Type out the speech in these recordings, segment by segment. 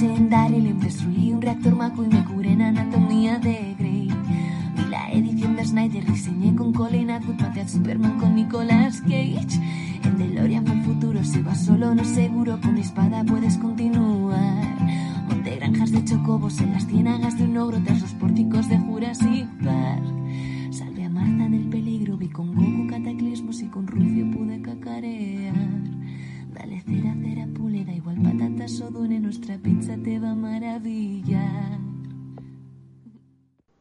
En Daryl destruí un reactor maco y me curé en anatomía de Grey. Vi la edición de Snyder, diseñé con Colin Atwood, maté al Superman con Nicolas Cage. En DeLorean fue el futuro, si vas solo no seguro, con mi espada puedes continuar. Monté granjas de chocobos en las ciénagas de un ogro tras los pórticos de Jurassic Park. Salvé a Marta del peligro, vi con Goku cataclismos y con Rufio pude cacarear. Dale cera, cera, da igual patatas o dune, nuestra pizza te va a maravillar.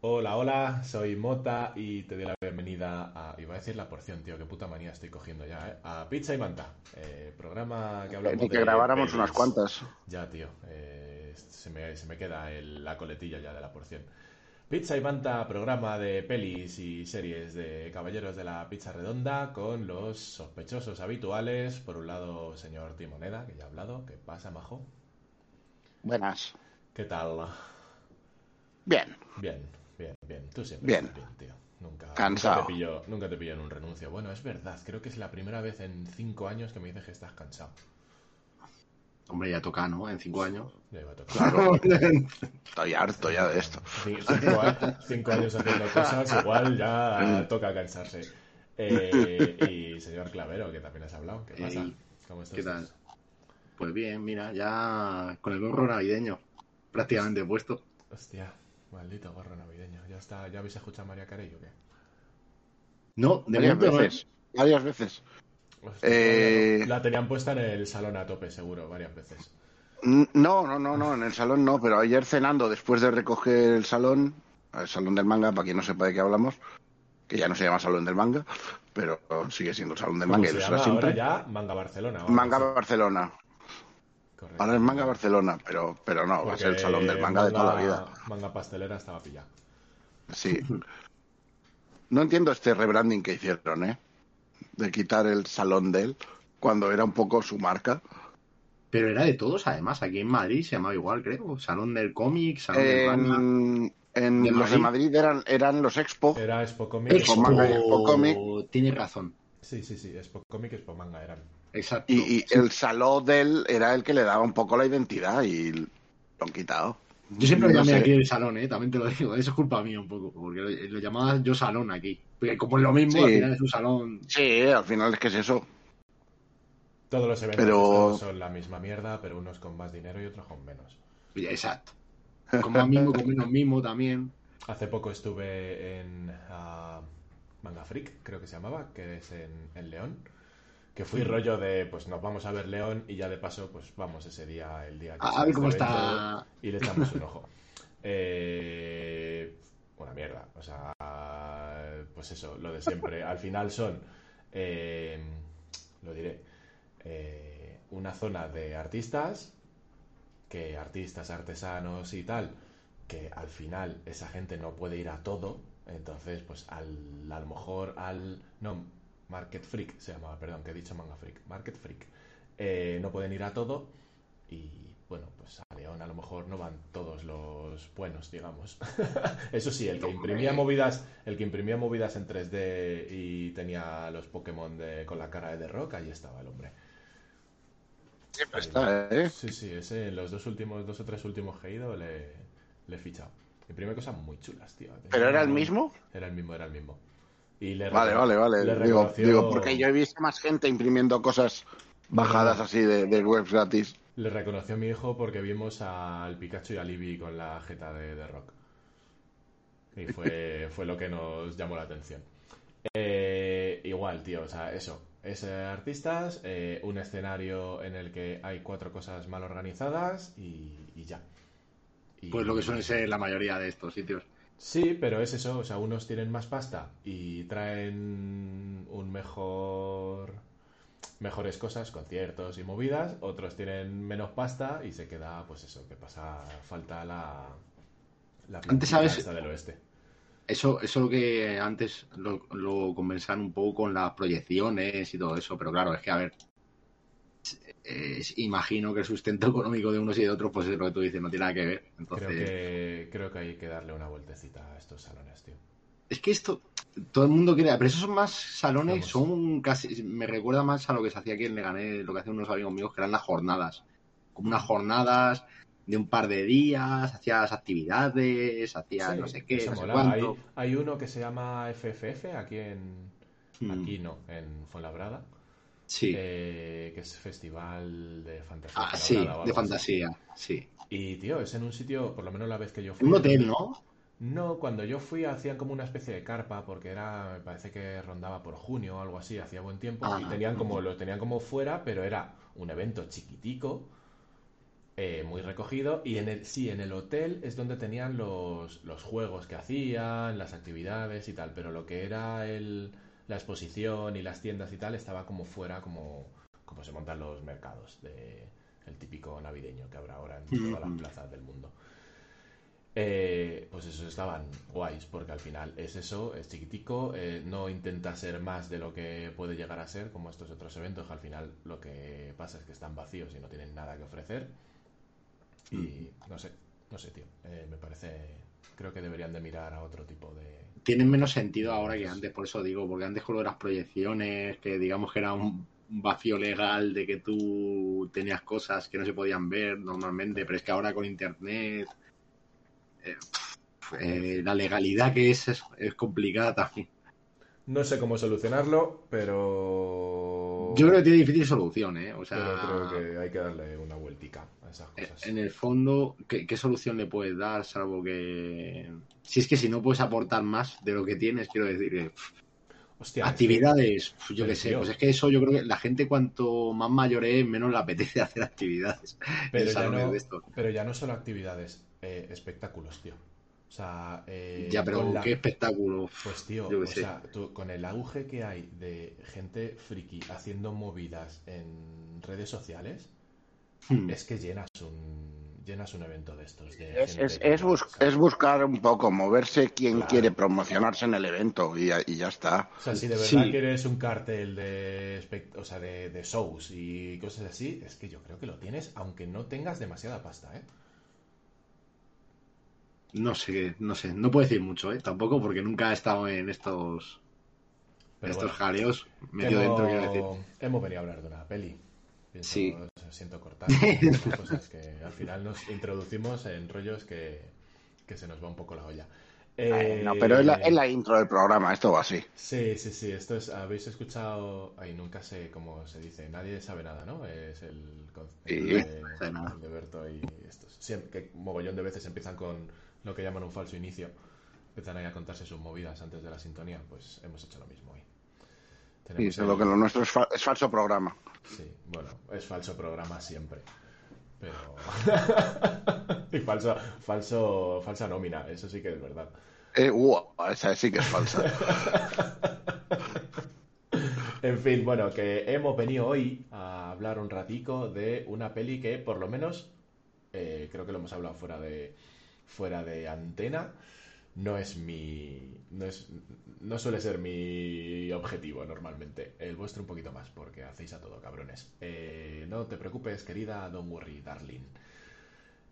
Hola, hola, soy Mota y te doy la bienvenida a. Iba a decir la porción, tío, qué puta manía estoy cogiendo ya, ¿eh? A Pizza y Manta, eh, programa que hablamos Ni que de grabáramos pelis. unas cuantas. Ya, tío, eh, se, me, se me queda el- la coletilla ya de la porción. Pizza y Manta, programa de pelis y series de Caballeros de la Pizza Redonda con los sospechosos habituales. Por un lado, señor Timoneda, que ya ha hablado. ¿Qué pasa, majo? Buenas. ¿Qué tal? Bien. Bien, bien, bien. Tú siempre Bien. estás bien, tío. Nunca, Cansado. Nunca te, pillo, nunca te pillo en un renuncio. Bueno, es verdad. Creo que es la primera vez en cinco años que me dices que estás cansado. Hombre, ya toca, ¿no? En cinco años. Ya iba a tocar. Claro. Estoy harto ya de esto. Cin- Cinco, cinco años haciendo cosas, igual ya toca cansarse. Eh, y señor Clavero, que también has hablado. ¿Qué pasa? Ey, ¿Cómo estás? ¿Qué tal? Pues bien, mira, ya con el gorro navideño prácticamente puesto. Hostia, maldito gorro navideño. Ya está, ¿ya habéis escuchado a María Carey o qué? No, de Varias veces. Varias veces. Eh, La tenían puesta en el salón a tope, seguro, varias veces. No, no, no, no, en el salón no, pero ayer cenando, después de recoger el salón, el salón del manga, para quien no sepa de qué hablamos, que ya no se llama salón del manga, pero sigue siendo el salón del ¿Cómo manga y se llama ahora ya? Manga Barcelona. ahora, Manga sí. Barcelona. Correcto. Ahora es manga Barcelona, pero, pero no, va a ser el Porque salón del manga, de toda la vida. Manga pastelera estaba pillado. Sí. No entiendo este rebranding que hicieron, ¿eh? De quitar el salón de él, cuando era un poco su marca. Pero era de todos, además. Aquí en Madrid se llamaba igual, creo. Salón del cómic, salón del manga. En, en ¿De los de Madrid? Eran, eran los Expo. Era Expo Comic. Expo Expo- Manga y Expo Comic. Tienes razón. Sí, sí, sí. Expo Comic, Expo Manga eran. Exacto. Y, y el salón de él era el que le daba un poco la identidad y lo han quitado. Yo siempre lo no llamé sé. aquí el salón, ¿eh? También te lo digo. Eso es culpa mía un poco. Porque lo, lo llamaba yo salón aquí. Porque como es lo mismo, Sí. al final es un salón. Sí, al final es que es eso. Todos los eventos Pero- son la misma mierda, pero unos con más dinero y otros con menos. Exacto. Con más mismo, con menos mismo también. Hace poco estuve en ah, Manga Freak, creo que se llamaba, que es en, en León. Que fui rollo de, pues nos vamos a ver León y ya de paso, pues vamos ese día, el día que A- ver cómo está. Y le echamos un ojo. Eh, una mierda. O sea, pues eso, lo de siempre. Al final son, eh, lo diré, eh, una zona de artistas, que artistas, artesanos y tal, que al final esa gente no puede ir a todo, entonces pues al, a lo mejor al... No, Market Freak se llamaba, perdón, que he dicho Manga Freak, Market Freak, eh, no pueden ir a todo y bueno, pues a León a lo mejor no van todos los buenos, digamos. Eso sí, el que imprimía movidas, el que imprimía movidas en 3D y tenía los Pokémon de, con la cara de The Rock, ahí estaba el hombre. Siempre está, ¿eh? Sí, sí, ese en los dos últimos, dos o tres últimos que he ido le, le he fichado. Imprime cosas muy chulas, tío. ¿Pero era el mismo? Era el mismo, era el mismo. Y le Vale, vale, vale. le Digo, reconoció- digo, porque yo he visto más gente imprimiendo cosas bajadas así de, de webs gratis. Le reconoció a mi hijo porque vimos al Pikachu y a Libby con la jeta de, de Rock. Y fue, fue lo que nos llamó la atención. Eh, igual, tío, o sea, eso. Es eh, artistas, eh, un escenario en el que hay cuatro cosas mal organizadas y, y ya. Y- Pues lo que suele ser la mayoría de estos sitios. Sí, pero es eso, o sea, unos tienen más pasta y traen un mejor mejores cosas, conciertos y movidas, otros tienen menos pasta y se queda, pues eso, que pasa falta la la Antes, ¿sabes? del oeste. Eso, eso lo que antes lo, lo un poco con las proyecciones y todo eso, pero claro, es que a ver, imagino que el sustento económico de unos y de otros, pues es lo que tú dices, no tiene nada que ver. Entonces, Creo que creo que hay que darle una vueltecita a estos salones, tío. es que esto, todo el mundo quiere, pero esos son más salones, Vamos. son casi, me recuerda más a lo que se hacía aquí en Leganés, lo que hacían unos amigos míos, que eran las jornadas, como unas jornadas de un par de días, hacías actividades, hacías Sí, no sé qué, no sé cuánto. Hay, hay uno que se llama FFF aquí en Hmm, aquí no, en Fuenlabrada, sí. eh, que es festival de fantasía. Ah, sí, de así. fantasía, sí. Y tío, es en un sitio, por lo menos la vez que yo fui. Un hotel, ¿no? No, cuando yo fui hacían como una especie de carpa porque era, me parece que rondaba por junio o algo así, hacía buen tiempo y Ah. tenían como lo tenían como fuera, pero era un evento chiquitico, eh, muy recogido y en el sí, en el hotel es donde tenían los, los juegos que hacían, las actividades y tal, pero lo que era el, la exposición y las tiendas y tal estaba como fuera, como como se montan los mercados de el típico navideño que habrá ahora en todas las plazas del mundo. Eh, pues esos estaban guays, porque al final es eso, es chiquitico, eh, no intenta ser más de lo que puede llegar a ser, como estos otros eventos, que al final lo que pasa es que están vacíos y no tienen nada que ofrecer. Y no sé, no sé, tío, eh, me parece, creo que deberían de mirar a otro tipo de... Tienen menos sentido ahora que antes, por eso digo, porque antes con lo de las proyecciones, que digamos que era un vacío legal de que tú tenías cosas que no se podían ver normalmente, pero es que ahora con internet eh, eh, la legalidad que es, es es complicada también. No sé cómo solucionarlo, pero... Yo creo que tiene difícil solución, ¿eh? O sea, pero creo que hay que darle una vueltica a esas Eh, cosas. En el fondo, ¿qué, qué solución le puedes dar? Salvo que. Si es que si no puedes aportar más de lo que tienes, quiero decir, pff, Hostia, es que- actividades, yo qué sé, pues es que eso yo creo que la gente cuanto más mayor es, menos le apetece hacer actividades. Pero ya, no, de pero ya no solo actividades, eh, espectáculos, tío. O sea, eh, ya, pero la- qué espectáculo. Pues tío, o sé. sea, tú- con el auge que hay de gente friki haciendo movidas en redes sociales, Hmm. es que llenas un llenas un evento de estos. De Es, gente es, que- es, bus- es buscar un poco, moverse quien Claro. quiere promocionarse en el evento y, ya- y ya está. O sea, si de verdad Sí. quieres un cartel de, espect- o sea, de, de shows y cosas así, es que yo creo que lo tienes, aunque no tengas demasiada pasta, ¿eh? No sé, no sé, no puedo decir mucho, ¿eh? Tampoco porque nunca he estado en estos, Pero estos bueno, jaleos medio hemos, dentro, quiero decir. hemos venido a hablar de una peli. Pienso, Sí. siento cortar cosas que al final nos introducimos en rollos que, que se nos va un poco la olla. Eh, no, pero es la, es la intro del programa, esto va así. Sí, sí, sí. Esto es. Habéis escuchado. Ay, nunca sé cómo se dice. Nadie sabe nada, ¿no? Es el, con- el Sí. de, No sabe nada. el de Berto y estos. Siempre, que mogollón de veces empiezan con lo que llaman un falso inicio. Empiezan ahí a contarse sus movidas antes de la sintonía. Pues hemos hecho lo mismo hoy. Sí, Tenemos solo el- que lo nuestro es, fa- es falso programa. Sí, bueno, es falso programa siempre. Pero. y falso, falso, falsa nómina, eso sí que es verdad. Eh, uh, esa sí que es falsa. En fin, bueno, que hemos venido hoy a hablar un ratico de una peli que por lo menos eh, creo que lo hemos hablado fuera de fuera de antena. No es mi no es no suele ser mi objetivo normalmente. El vuestro un poquito más porque hacéis a todo, cabrones. Eh, no te preocupes, querida, don't worry, darling.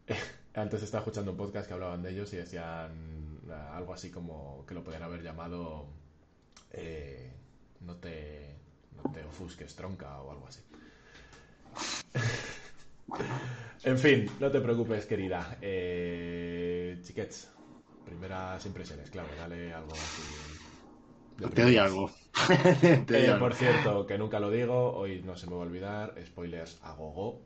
Antes estaba escuchando un podcast que hablaban de ellos y decían ah, algo así como que lo podían haber llamado eh, no te no te ofusques tronca o algo así. en fin, no te preocupes, querida. Eh, chiquets, primeras impresiones, claro, dale algo así. de Te doy primeras. algo. Te doy Eh, algo. por cierto, que nunca lo digo, hoy no se me va a olvidar, spoilers a gogo,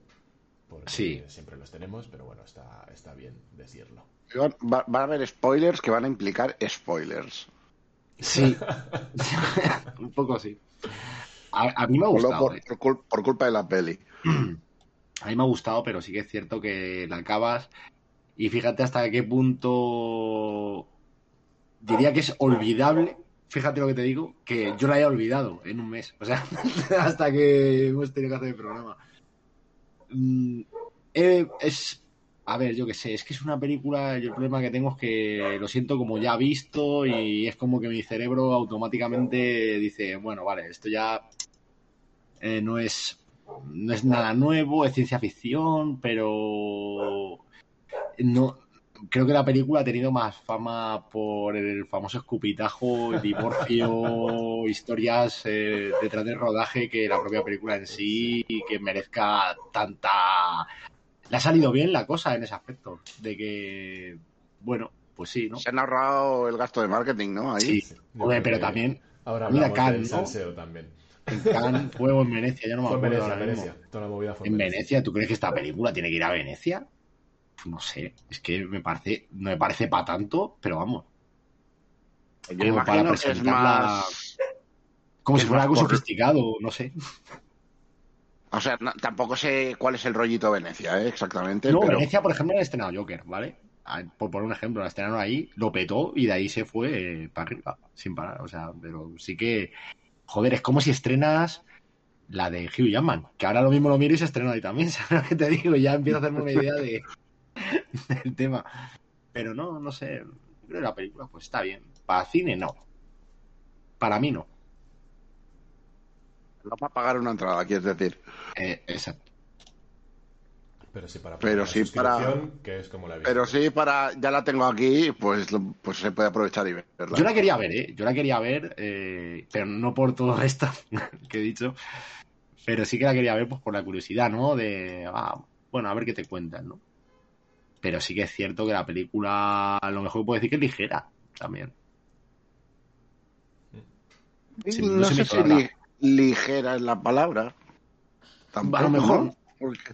porque Sí. siempre los tenemos, pero bueno, está, está bien decirlo. Va, va a haber spoilers que van a implicar spoilers. Sí. un poco así. A, a mí me ha gustado. por, eh. por culpa de la peli. A mí me ha gustado, pero sí que es cierto que la acabas y fíjate hasta qué punto diría que es olvidable. Fíjate lo que te digo, que yo la haya olvidado en un mes. O sea, hasta que hemos tenido que hacer el programa. Mm, eh, es. A ver, yo qué sé, es que es una película. Yo el problema que tengo es que lo siento como ya visto y es como que mi cerebro automáticamente dice: Bueno, vale, esto ya eh, no es no es nada nuevo, es ciencia ficción, pero no creo que la película ha tenido más fama por el famoso escupitajo, el divorcio, historias eh, detrás del rodaje que la propia película en sí y que merezca tanta le ha salido bien la cosa en ese aspecto de que bueno, pues sí, ¿no? Se han ahorrado el gasto de marketing, ¿no? Ahí. Sí, Hombre, pero también Ahora Mira, salseo también. En Cannes fue o en Venecia, ya no me acuerdo Venecia, ahora mismo. Venecia. Toda la movida fue En Venecia, ¿tú crees que esta película tiene que ir a Venecia? No sé, es que me parece, no me parece para tanto, pero vamos, Yo como para imagino presentarla- más. como si fuera algo por- sofisticado, no sé. O sea, no- tampoco sé cuál es el rollito Venecia, ¿eh? exactamente. No, pero... Venecia, por ejemplo, han estrenado Joker, ¿vale? Ah, Por poner un ejemplo, la estrenaron ahí, lo petó y de ahí se fue eh, para arriba, sin parar. O sea, pero sí que, joder, es como si estrenas la de Hugh Jackman, que ahora lo mismo lo miro y se estrena ahí también, ¿sabes lo que te digo? Ya empiezo a hacerme una idea de, del tema. Pero no, no sé, creo que la película pues está bien. Para cine, no. Para mí, no. No para pagar una entrada, quieres decir. Eh, exacto. Pero sí para Pero la sí para- suscripción, que es como la he visto. Pero sí, para ya la tengo aquí, pues, lo- pues se puede aprovechar y verla. Yo la quería ver, ¿eh? Yo la quería ver, eh, pero no por todo esto que he dicho. Pero sí que la quería ver pues por la curiosidad, ¿no? De, ah, bueno, a ver qué te cuentan, ¿no? Pero sí que es cierto que la película, a lo mejor puedo decir que es ligera también. sí, no sé si li- ligera es la palabra. Tampoco, A lo mejor. ¿no? Porque-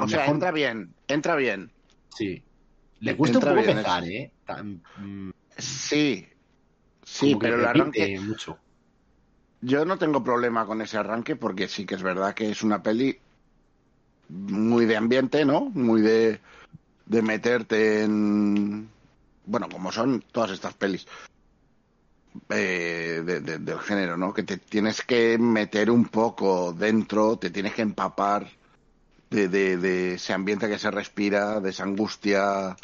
O sea, entra bien, entra bien. sí. Le cuesta un entra poco bien, empezar, es- ¿eh? Tan- mm, Sí, sí, como pero el arranque. mucho. Yo no tengo problema con ese arranque porque sí que es verdad que es una peli muy de ambiente, ¿no? Muy de, de meterte en. Bueno, como son todas estas pelis eh, de- de- del género, ¿no? Que te tienes que meter un poco dentro, te tienes que empapar de, de- de ese ambiente que se respira, de esa angustia.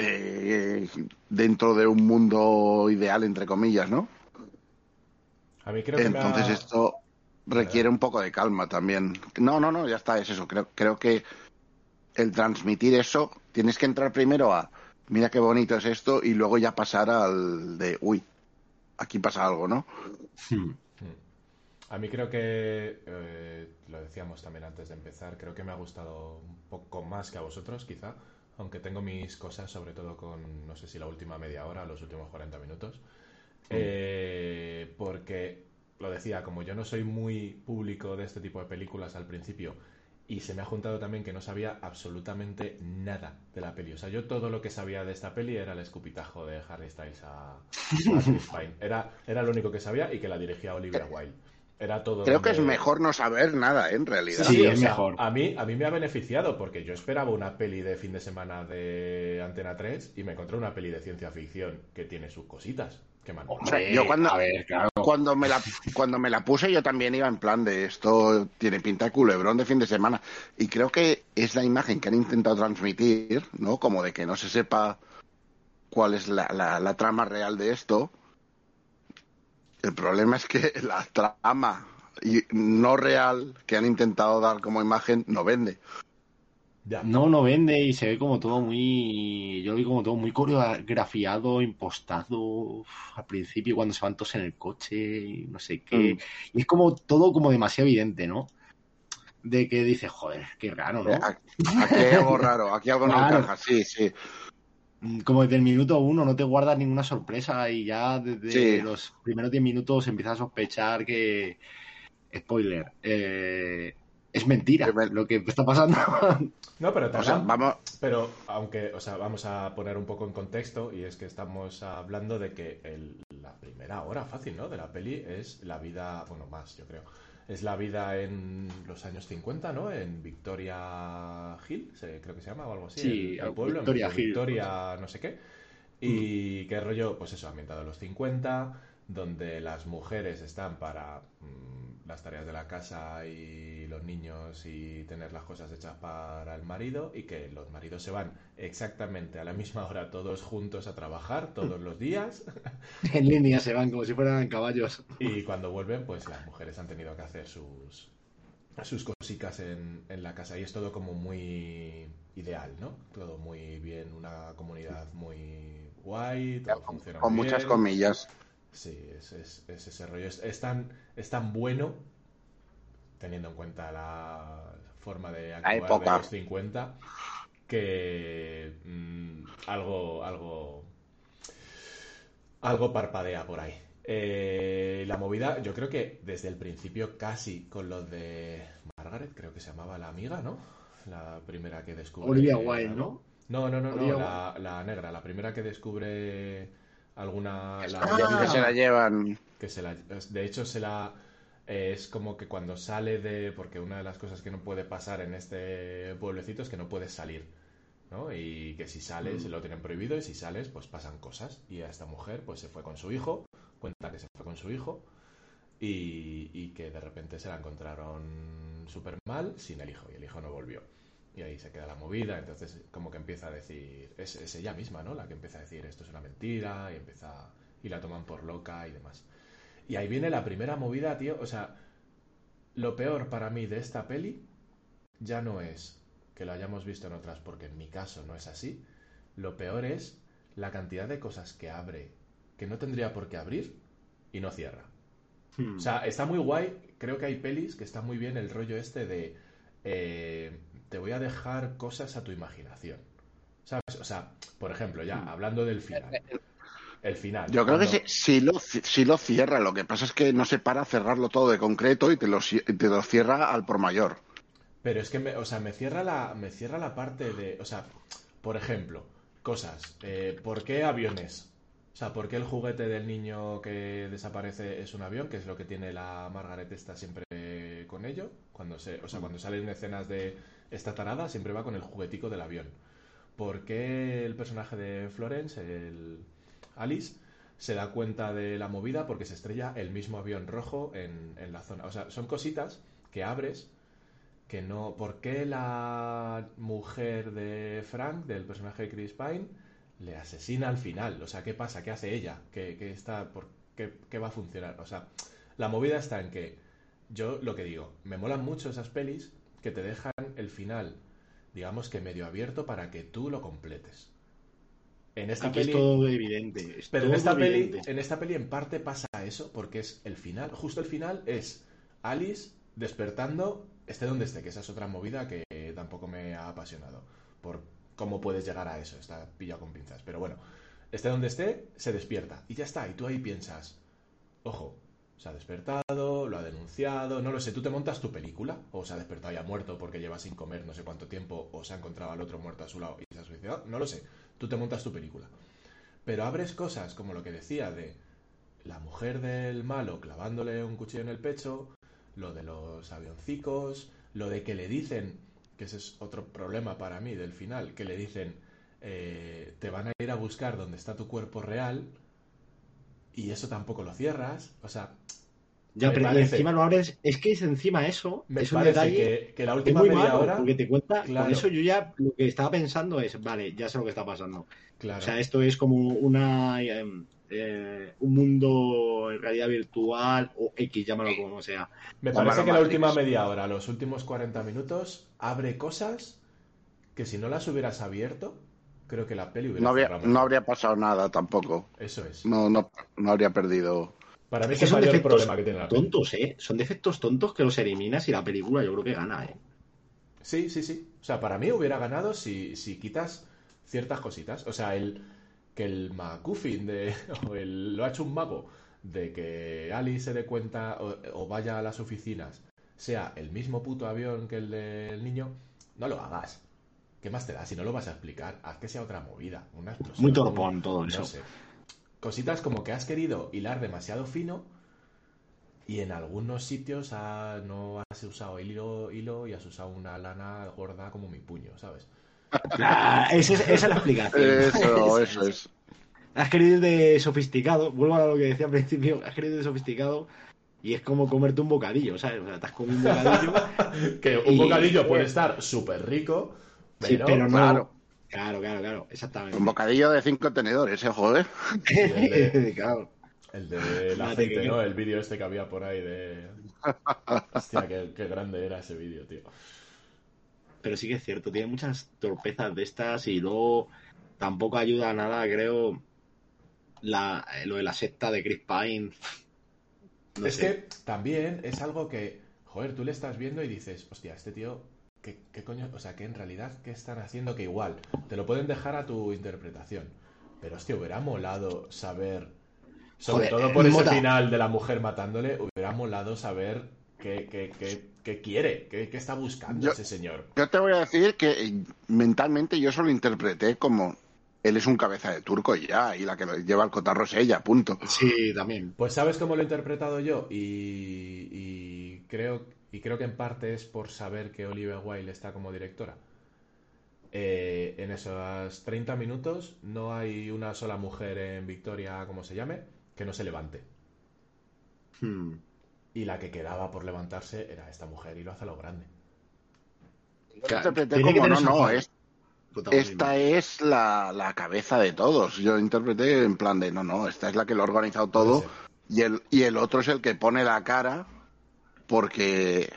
eh, dentro de un mundo ideal, entre comillas, ¿no? A mí creo que me ha- Entonces esto requiere un poco de calma también. No, no, no, ya está, es eso. Creo, creo que el transmitir eso, tienes que entrar primero a, mira qué bonito es esto, y luego ya pasar al de, uy, aquí pasa algo, ¿no? Hmm. A mí creo que, eh, lo decíamos también antes de empezar, creo que me ha gustado un poco más que a vosotros, quizá, aunque tengo mis cosas, sobre todo con, no sé si la última media hora, los últimos 40 minutos. Eh, porque, lo decía, como yo no soy muy público de este tipo de películas al principio, y se me ha juntado también que no sabía absolutamente nada de la peli. O sea, yo todo lo que sabía de esta peli era el escupitajo de Harry Styles a, a Chris Pine. Era, era lo único que sabía y que la dirigía Olivia Wilde. Era todo. Creo que es mejor no saber nada, ¿eh? en realidad. Sí, es sea, mejor. A mí, a mí me ha beneficiado porque yo esperaba una peli de fin de semana de Antena 3 y me encontré una peli de ciencia ficción que tiene sus cositas. Que me han O sea, yo cuando- A ver, claro. Cuando me, la, cuando me la puse yo también iba en plan de esto tiene pinta de culebrón de fin de semana. Y creo que es la imagen que han intentado transmitir, ¿no? Como de que no se sepa cuál es la, la- la trama real de esto. El problema es que la trama y no real que han intentado dar como imagen no vende. No, no vende y se ve como todo muy. Yo lo vi como todo muy coreografiado, impostado al principio cuando se van todos en el coche y no sé qué. Mm. Y es como todo como demasiado evidente, ¿no? De que dices, joder, qué raro, ¿no? Eh, Aquí hay algo raro, aquí algo no Claro. encaja, sí, sí. Mm, Como desde el minuto uno no te guardas ninguna sorpresa y ya desde Sí. los primeros 10 minutos empiezas a sospechar que. Spoiler. eh, es mentira lo que está pasando. No, pero O sea, también- vamos, Pero, aunque, o sea, vamos a poner un poco en contexto, y es que estamos hablando de que el- la primera hora fácil, ¿no? De la peli es la vida, bueno, más, yo creo. Es la vida en los años 50, ¿no? En Victoria Hill, creo que se llama, o algo así. Sí, el, el pueblo, Victoria en Hill, Victoria, no sé qué. Y qué rollo, pues eso, ambientado a los 50, donde las mujeres están para mm, las tareas de la casa y los niños y tener las cosas hechas para el marido y que los maridos se van exactamente a la misma hora todos juntos a trabajar todos los días En línea se van como si fueran caballos. y cuando vuelven pues las mujeres han tenido que hacer sus sus cositas en, en la casa y es todo como muy ideal, ¿no? Todo muy bien, una comunidad muy guay, todo Con, funciona con muy muchas bien. comillas. Sí, es, es- es ese rollo. Es, es tan, es tan bueno, teniendo en cuenta la forma de actuar de los 50, que mm, algo, algo, algo parpadea por ahí. Eh, la movida, yo creo que desde el principio casi con lo de Margaret, creo que se llamaba la amiga, ¿no? La primera que descubre... Olivia Wilde, ¿no? No, no, no, no, la negra, la primera que descubre alguna... la Ah, que se la llevan. que se la, de hecho se la eh, es como que cuando sale de porque una de las cosas que no puede pasar en este pueblecito es que no puedes salir ¿no? y que si sales se lo tienen prohibido y si sales pues pasan cosas y a esta mujer pues se fue con su hijo cuenta que se fue con su hijo y, y que de repente se la encontraron súper mal sin el hijo y el hijo no volvió y ahí se queda la movida entonces como que empieza a decir es, es ella misma ¿no? la que empieza a decir esto es una mentira y empieza y la toman por loca y demás y ahí viene la primera movida, tío. O sea, lo peor para mí de esta peli ya no es que lo hayamos visto en otras, porque en mi caso no es así. Lo peor es la cantidad de cosas que abre que no tendría por qué abrir y no cierra. Hmm. O sea, está muy guay. Creo que hay pelis que está muy bien el rollo este de eh, te voy a dejar cosas a tu imaginación. ¿Sabes? O sea, por ejemplo, ya hablando del final. El final. Yo creo que sí, sí lo, sí lo cierra. Lo que pasa es que no se para a cerrarlo todo de concreto y te lo, te lo cierra al por mayor. Pero es que, me, o sea, me cierra la, me cierra la parte de, o sea, por ejemplo, cosas. Eh, ¿Por qué aviones? O sea, ¿por qué el juguete del niño que desaparece es un avión? Que es lo que tiene la Margaret esta siempre con ello. Cuando se, o sea, cuando salen escenas de esta tarada, siempre va con el juguetico del avión. ¿Por qué el personaje de Florence, el Alice, se da cuenta de la movida porque se estrella el mismo avión rojo en, en la zona? O sea, son cositas que abres que no. ¿Por qué la mujer de Frank, del personaje de Chris Pine, le asesina al final? O sea, ¿qué pasa? ¿Qué hace ella? ¿Qué, está, por, qué, qué va a funcionar? O sea, la movida está en que yo lo que digo, me molan mucho esas pelis que te dejan el final, digamos que medio abierto para que tú lo completes. En esta Aquí peli. es todo evidente. es Pero en esta, peli, evidente. en esta peli en parte pasa eso, porque es el final, justo el final es Alice despertando, esté donde esté, que esa es otra movida que tampoco me ha apasionado, por cómo puedes llegar a eso, está pillado con pinzas. Pero bueno, esté donde esté, se despierta y ya está, y tú ahí piensas, ojo, se ha despertado, lo ha denunciado, no lo sé, tú te montas tu película, o se ha despertado ya muerto porque lleva sin comer no sé cuánto tiempo, o se ha encontrado al otro muerto a su lado y se ha suicidado, no lo sé, tú te montas tu película. Pero abres cosas como lo que decía de la mujer del malo clavándole un cuchillo en el pecho, lo de los avioncicos, lo de que le dicen, que ese es otro problema para mí del final, que le dicen, eh, te van a ir a buscar donde está tu cuerpo real y eso tampoco lo cierras. O sea, Ya, me pero y parece- encima lo abres. Es que es encima eso. me es un detalle que, que la es última muy media malo. hora... Porque te cuenta. Claro. Por eso yo ya lo que estaba pensando es: vale, ya sé lo que está pasando. Claro. O sea, esto es como una. em, eh, un mundo en realidad virtual o X, llámalo como sea. Me parece que la última media hora, los últimos 40 minutos, abre cosas que si no las hubieras abierto, creo que la peli hubiera No, habría, no habría pasado nada tampoco. Eso es. No, no, no habría perdido. Para mí Es es que el son mayor defectos problema que tiene la peli. tontos, ¿eh? Son defectos tontos que los eliminas y la película yo creo que gana, ¿eh? Sí, sí, sí. O sea, para mí hubiera ganado si, si quitas ciertas cositas. O sea, el que el MacGuffin de, o el lo ha hecho un mago de que Ali se dé cuenta o, o vaya a las oficinas sea el mismo puto avión que el del niño, no lo hagas. ¿Qué más te da? Si no lo vas a explicar, haz que sea otra movida, una explosión. Muy torpón todo No eso. sé. Cositas como que has querido hilar demasiado fino y en algunos sitios ha- no has usado hilo, hilo y has usado una lana gorda como mi puño, ¿sabes? Ah, esa, es, esa es la explicación. Eso, eso es. has querido ir de sofisticado, vuelvo a lo que decía al principio, has querido ir de sofisticado y es como comerte un bocadillo, ¿sabes? O sea, te has comido un bocadillo. que un Y- bocadillo puede estar súper rico, sí, pero, pero no. claro. Claro, claro, claro, exactamente. Un bocadillo de cinco tenedores, eh, joder. claro. el de la Fíjate gente, que- ¿no? El vídeo este que había por ahí de... Hostia, qué, qué grande era ese vídeo, tío. Pero sí que es cierto, tiene muchas torpezas de estas y luego tampoco ayuda a nada, creo, la, eh, lo de la secta de Chris Pine. No es sé. que también es algo que, joder, tú le estás viendo y dices, hostia, este tío, ¿qué, qué coño? O sea, que en realidad, ¿qué están haciendo? Que igual, te lo pueden dejar a tu interpretación. Pero, hostia, hubiera molado saber, sobre Joder, todo por eh, ese Mota. final de la mujer matándole, hubiera molado saber qué, qué, qué, qué quiere, qué, qué está buscando Yo- ese señor. Yo te voy a decir que eh, mentalmente yo solo interpreté como él es un cabeza de turco y ya, y la que lo lleva el cotarro es ella, punto. Sí, también. Pues sabes cómo lo he interpretado yo y, y creo y creo que en parte es por saber que Olivia Wilde está como directora. Eh, en esos 30 minutos no hay una sola mujer en Victoria, como se llame, que no se levante. Hmm. Y la que quedaba por levantarse era esta mujer y lo hace a lo grande. Claro, interpreté tiene que como, no, no, es- esta es la, la cabeza de todos. Yo interpreté en plan de, no, no, esta es la que lo ha organizado todo y el, y el otro es el que pone la cara porque...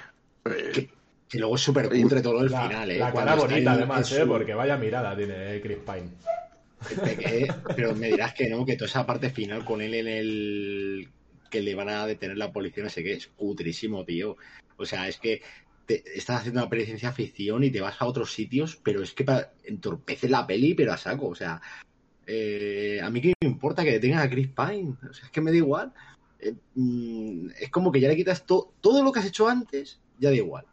eh, Que, que luego es súper cutre todo el La, final, ¿eh? la cara bonita, además, ¿eh? su- porque vaya mirada tiene eh, Chris Pine. Eh, Pero me dirás que no, que toda esa parte final con él en el. que le van a detener la policía, no sé qué, es cutrísimo, tío. O sea, es que te- estás haciendo una peli de ciencia ficción y te vas a otros sitios, pero es que entorpece la peli, pero a saco. O sea, eh, a mí que me importa que detengan a Chris Pine. O sea, es que me da igual. Eh, mm, es como que ya le quitas to- todo lo que has hecho antes, ya da igual.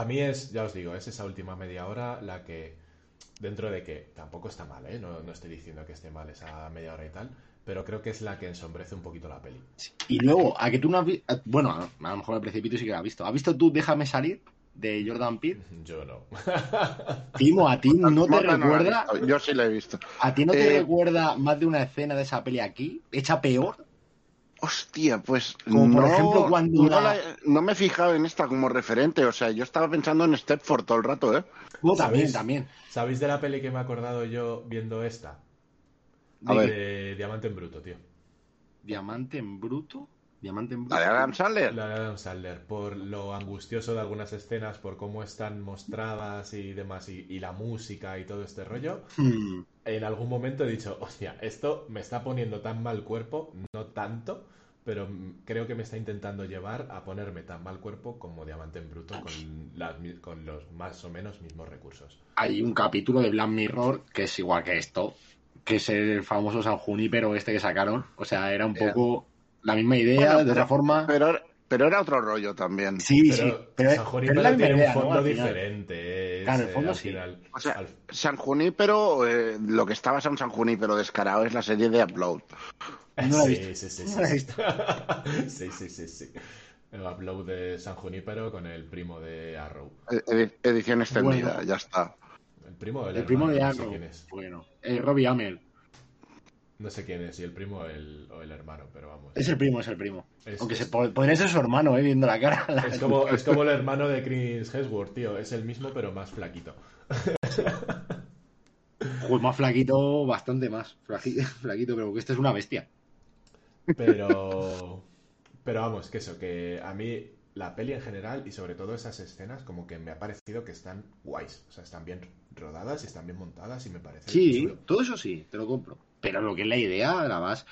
A mí es, ya os digo, es esa última media hora la que, dentro de que tampoco está mal, ¿eh? No, no estoy diciendo que esté mal esa media hora y tal, pero creo que es la que ensombrece un poquito la peli. Y luego, a que tú no has visto. Bueno, a, a lo mejor al precipito sí que lo has visto. ¿Has visto tú Déjame salir? de Jordan Peele. Yo no. Timo, ¿a ti no te no la recuerda? Yo sí la he visto. ¿A ti no te Eh, recuerda más de una escena de esa peli aquí? ¿Hecha peor? Hostia, pues Como por no, ejemplo cuando no, la- la- no me he fijado en esta como referente. O sea, yo estaba pensando en Stepford todo el rato, ¿eh? No, también, ¿Sabéis? también. ¿Sabéis de la peli que me he acordado yo viendo esta? A de ver. Diamante en Bruto, tío. Diamante en bruto. Diamante en bruto. La de Adam Sandler. La de Adam Sandler, por lo angustioso de algunas escenas, por cómo están mostradas y demás, y, y la música y todo este rollo. Hmm. En algún momento he dicho, hostia, esto me está poniendo tan mal cuerpo, no tanto, pero creo que me está intentando llevar a ponerme tan mal cuerpo como Diamante en Bruto con, las con los más o menos mismos recursos. Hay un capítulo de Black Mirror que es igual que esto, que es el famoso San Junípero este que sacaron. O sea, era un poco la misma idea, Bueno, de otra forma. Pero, pero era otro rollo también. sí, Pero, sí. Pero, San pero Junípero tiene idea, un ¿no? fondo diferente. Claro, el eh, fondo sí. final- O sea, al- San Junípero, eh, lo que está basado en San Junípero descarado es la serie de Upload. No la he sí, visto. sí, sí, No sí, la he sí. visto. sí, sí, sí, sí. El upload de San Junípero con el primo de Arrow. Eh, edi- Edición extendida, Bueno. ya está. El primo el, El primo de no sé Arrow. Bueno, eh, Robbie Amell. No sé quién es, si el primo o el, o el hermano, pero vamos. Es el primo, es el primo. Es- Aunque es- se po- podría ser su hermano, eh, viendo la cara. Es como, es como el hermano de Chris Hemsworth, tío. Es el mismo, pero más flaquito. Pues más flaquito, bastante más. Flaqui- Flaquito, pero que este es una bestia. Pero. Pero vamos, que eso, que a mí la peli en general y sobre todo esas escenas, como que me ha parecido que están guays. O sea, están bien rodadas y están bien montadas y me parece. Sí, chulo. todo eso sí, te lo compro. Pero lo que es la idea, la vas.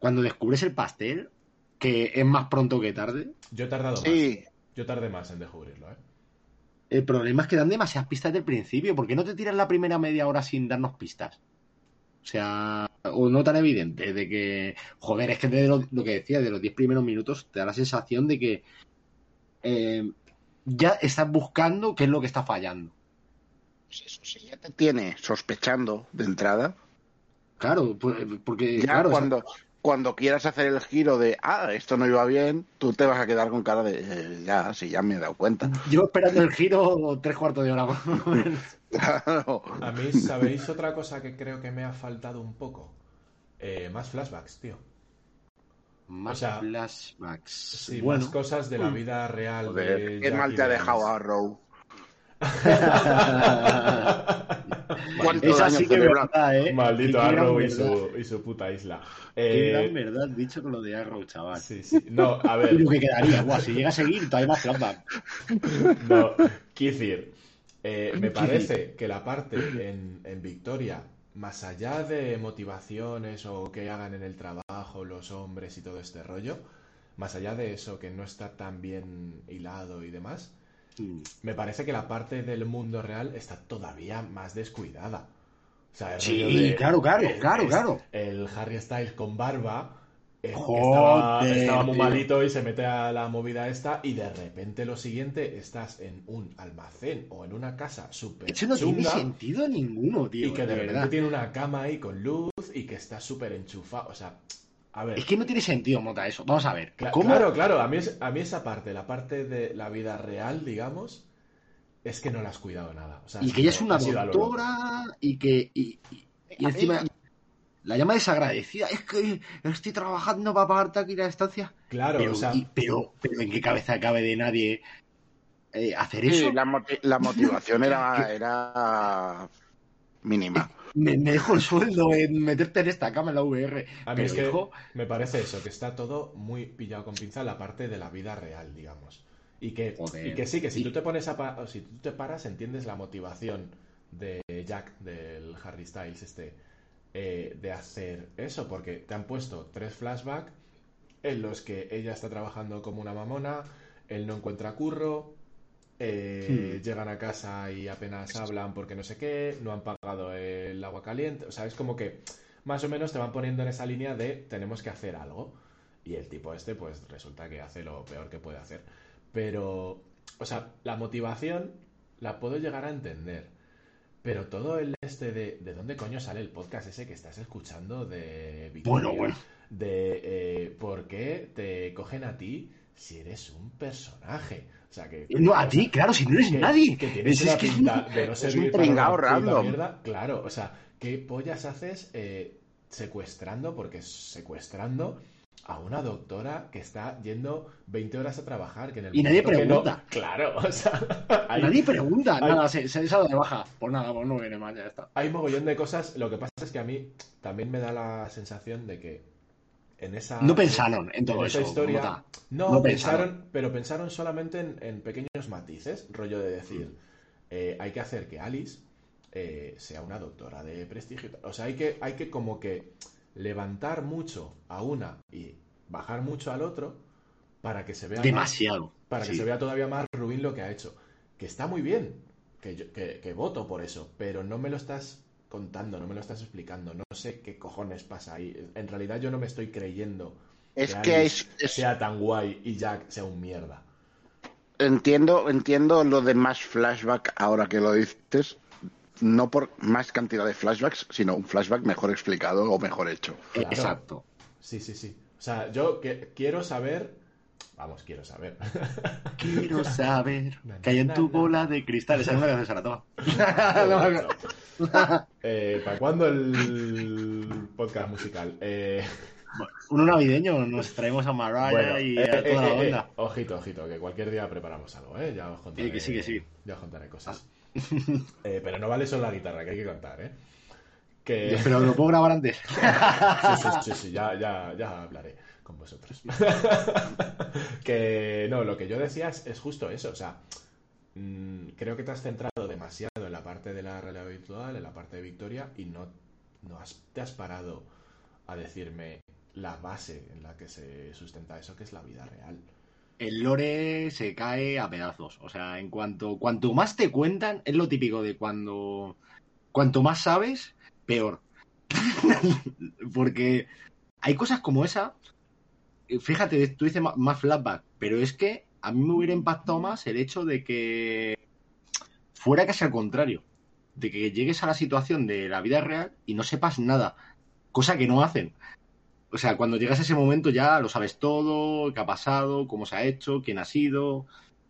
Cuando descubres el pastel, que es más pronto que tarde, Yo he tardado Sí, más. Yo tardé más en descubrirlo, ¿eh? el problema es que dan demasiadas pistas del principio. ¿Por qué no te tiras la primera media hora sin darnos pistas? O sea, o no tan evidente, de que, joder, es que de lo, lo que decía, de los 10 primeros minutos, te da la sensación de que eh, ya estás buscando qué es lo que está fallando. pues eso, si ya te tiene sospechando de entrada, Claro, pues, porque ya claro, o sea, cuando, cuando quieras hacer el giro de, ah, esto no iba bien, tú te vas a quedar con cara de, eh, ya, sí, ya me he dado cuenta. yo esperando el giro tres cuartos de hora. Claro. A mí, ¿sabéis otra cosa que creo que me ha faltado un poco? Eh, más flashbacks, tío. Más O sea, flashbacks. Sí, bueno, más cosas de la vida real. Joder, de qué mal te ha dejado Arrow. ¿Cuánto Esa daño sí que es cerebral? verdad, ¿eh? Maldito Arrow y su, y su puta isla. Qué Eh, gran verdad dicho con lo de Arrow, chaval. sí, sí. No, a ver. Lo que quedaría, guau, si llega a seguir, todavía más flashback. No, Kithir. eh, me parece que la parte en, en Victoria, más allá de motivaciones o que hagan en el trabajo los hombres y todo este rollo, más allá de eso que no está tan bien hilado y demás, Mm. me parece que la parte del mundo real está todavía más descuidada. O sea, el Sí, de- claro, claro, el- claro, claro. El Harry Styles con barba. eh, Joder, estaba, estaba muy tío. malito y se mete a la movida esta y de repente lo siguiente estás en un almacén o en una casa súper Eso no tiene sentido ninguno, tío. y que de, de repente verdad. tiene una cama ahí con luz y que está súper enchufado. O sea, a ver. Es que no tiene sentido, Mota, eso. Vamos a ver. Cla- ¿Cómo? Claro, claro, a mí, es- a mí esa parte, la parte de la vida real, digamos, es que no la has cuidado nada. O sea, Y que ella es una doctora y que. Y, y- y encima. La llama desagradecida. Es que estoy trabajando para pagarte aquí la estancia. Claro, Pero, o sea, y- pero, pero ¿en qué cabeza cabe de nadie eh, hacer Sí, eso? la, moti- la motivación era, era mínima. Me, me dejo el sueldo en meterte en esta cama en la VR. a mí es que hijo, me parece eso, que está todo muy pillado con pinza la parte de la vida real, digamos. Y que, y que sí, que si Y- tú te pones a si tú te paras, entiendes la motivación de Jack, del Harry Styles, este, eh, de hacer eso, porque te han puesto tres flashbacks en los que ella está trabajando como una mamona, él no encuentra curro, eh, Hmm. llegan a casa y apenas hablan porque no sé qué, no han pagado el agua caliente, o sea, es como que más o menos te van poniendo en esa línea de tenemos que hacer algo. Y el tipo este, pues resulta que hace lo peor que puede hacer. Pero, o sea, la motivación la puedo llegar a entender. Pero todo el este de, ¿de dónde coño sale el podcast ese que estás escuchando de Victoria? Bueno, bueno. De eh, por qué te cogen a ti si eres un personaje. O sea, que... No, a ti, claro, si no eres que, nadie. que tienes Es- es que- pinta de no es servir un random. mierda. Claro, o sea, ¿qué pollas haces eh, secuestrando? Porque secuestrando a una doctora que está yendo 20 horas a trabajar. Que en el Y nadie que no- pregunta. Claro, o sea, hay, Nadie pregunta, hay- nada, se, se de baja. Pues nada, pues no viene más, ya está. hay mogollón de cosas. Lo que pasa es que a mí también me da la sensación de que en esa. No pensaron en todo eso. historia. No, No pensaron, pensaron. pero pensaron solamente en, en pequeños matices, rollo de decir, eh, hay que hacer que Alice eh, sea una doctora de prestigio. O sea, hay que, hay que como que levantar mucho a una y bajar mucho al otro para que se vea más- Demasiado. para que se vea todavía más Rubin lo que ha hecho. Que está muy bien, que, yo- que, que voto por eso, pero no me lo estás contando, no me lo estás explicando, no sé qué cojones pasa ahí. En realidad yo no me estoy creyendo Es que que Alice es, es- sea tan guay y Jack sea un mierda. entiendo, entiendo lo de más flashback ahora que lo dices, no por más cantidad de flashbacks, sino un flashback mejor explicado o mejor hecho. Claro. Exacto. Sí, sí, sí. O sea, yo que, quiero saber... Vamos, quiero saber. Quiero saber que hay en tu bola de cristal. Esa es una canción de Saratoga. Eh, ¿Para cuándo el podcast musical? Eh, Uno navideño, nos traemos a Mariah Bueno, y eh, a toda eh, la banda. eh, ojito, ojito, que cualquier día preparamos algo, ¿eh? Ya os contaré, Eh, que sí, que sí. Ya os contaré cosas. Eh, pero no vale solo la guitarra, que hay que contar, ¿eh? Que... Pero lo puedo grabar antes. Sí, sí, sí, sí, ya, ya, ya hablaré con vosotros. que no, lo que yo decía es, es justo eso, o sea, mm, creo que te has centrado demasiado en la parte de la realidad virtual, en la parte de Victoria, y no, no has- te has parado a decirme la base en la que se sustenta eso, que es la vida real. el lore se cae a pedazos. O sea, en cuanto cuanto más te cuentan, es lo típico de cuando cuanto más sabes, peor. Porque hay cosas como esa. Fíjate, tú dices más flashback, pero es que a mí me hubiera impactado más el hecho de que fuera casi al contrario. De que llegues a la situación de la vida real y no sepas nada. Cosa que no hacen. O sea, cuando llegas a ese momento ya lo sabes todo, qué ha pasado, cómo se ha hecho, quién ha sido.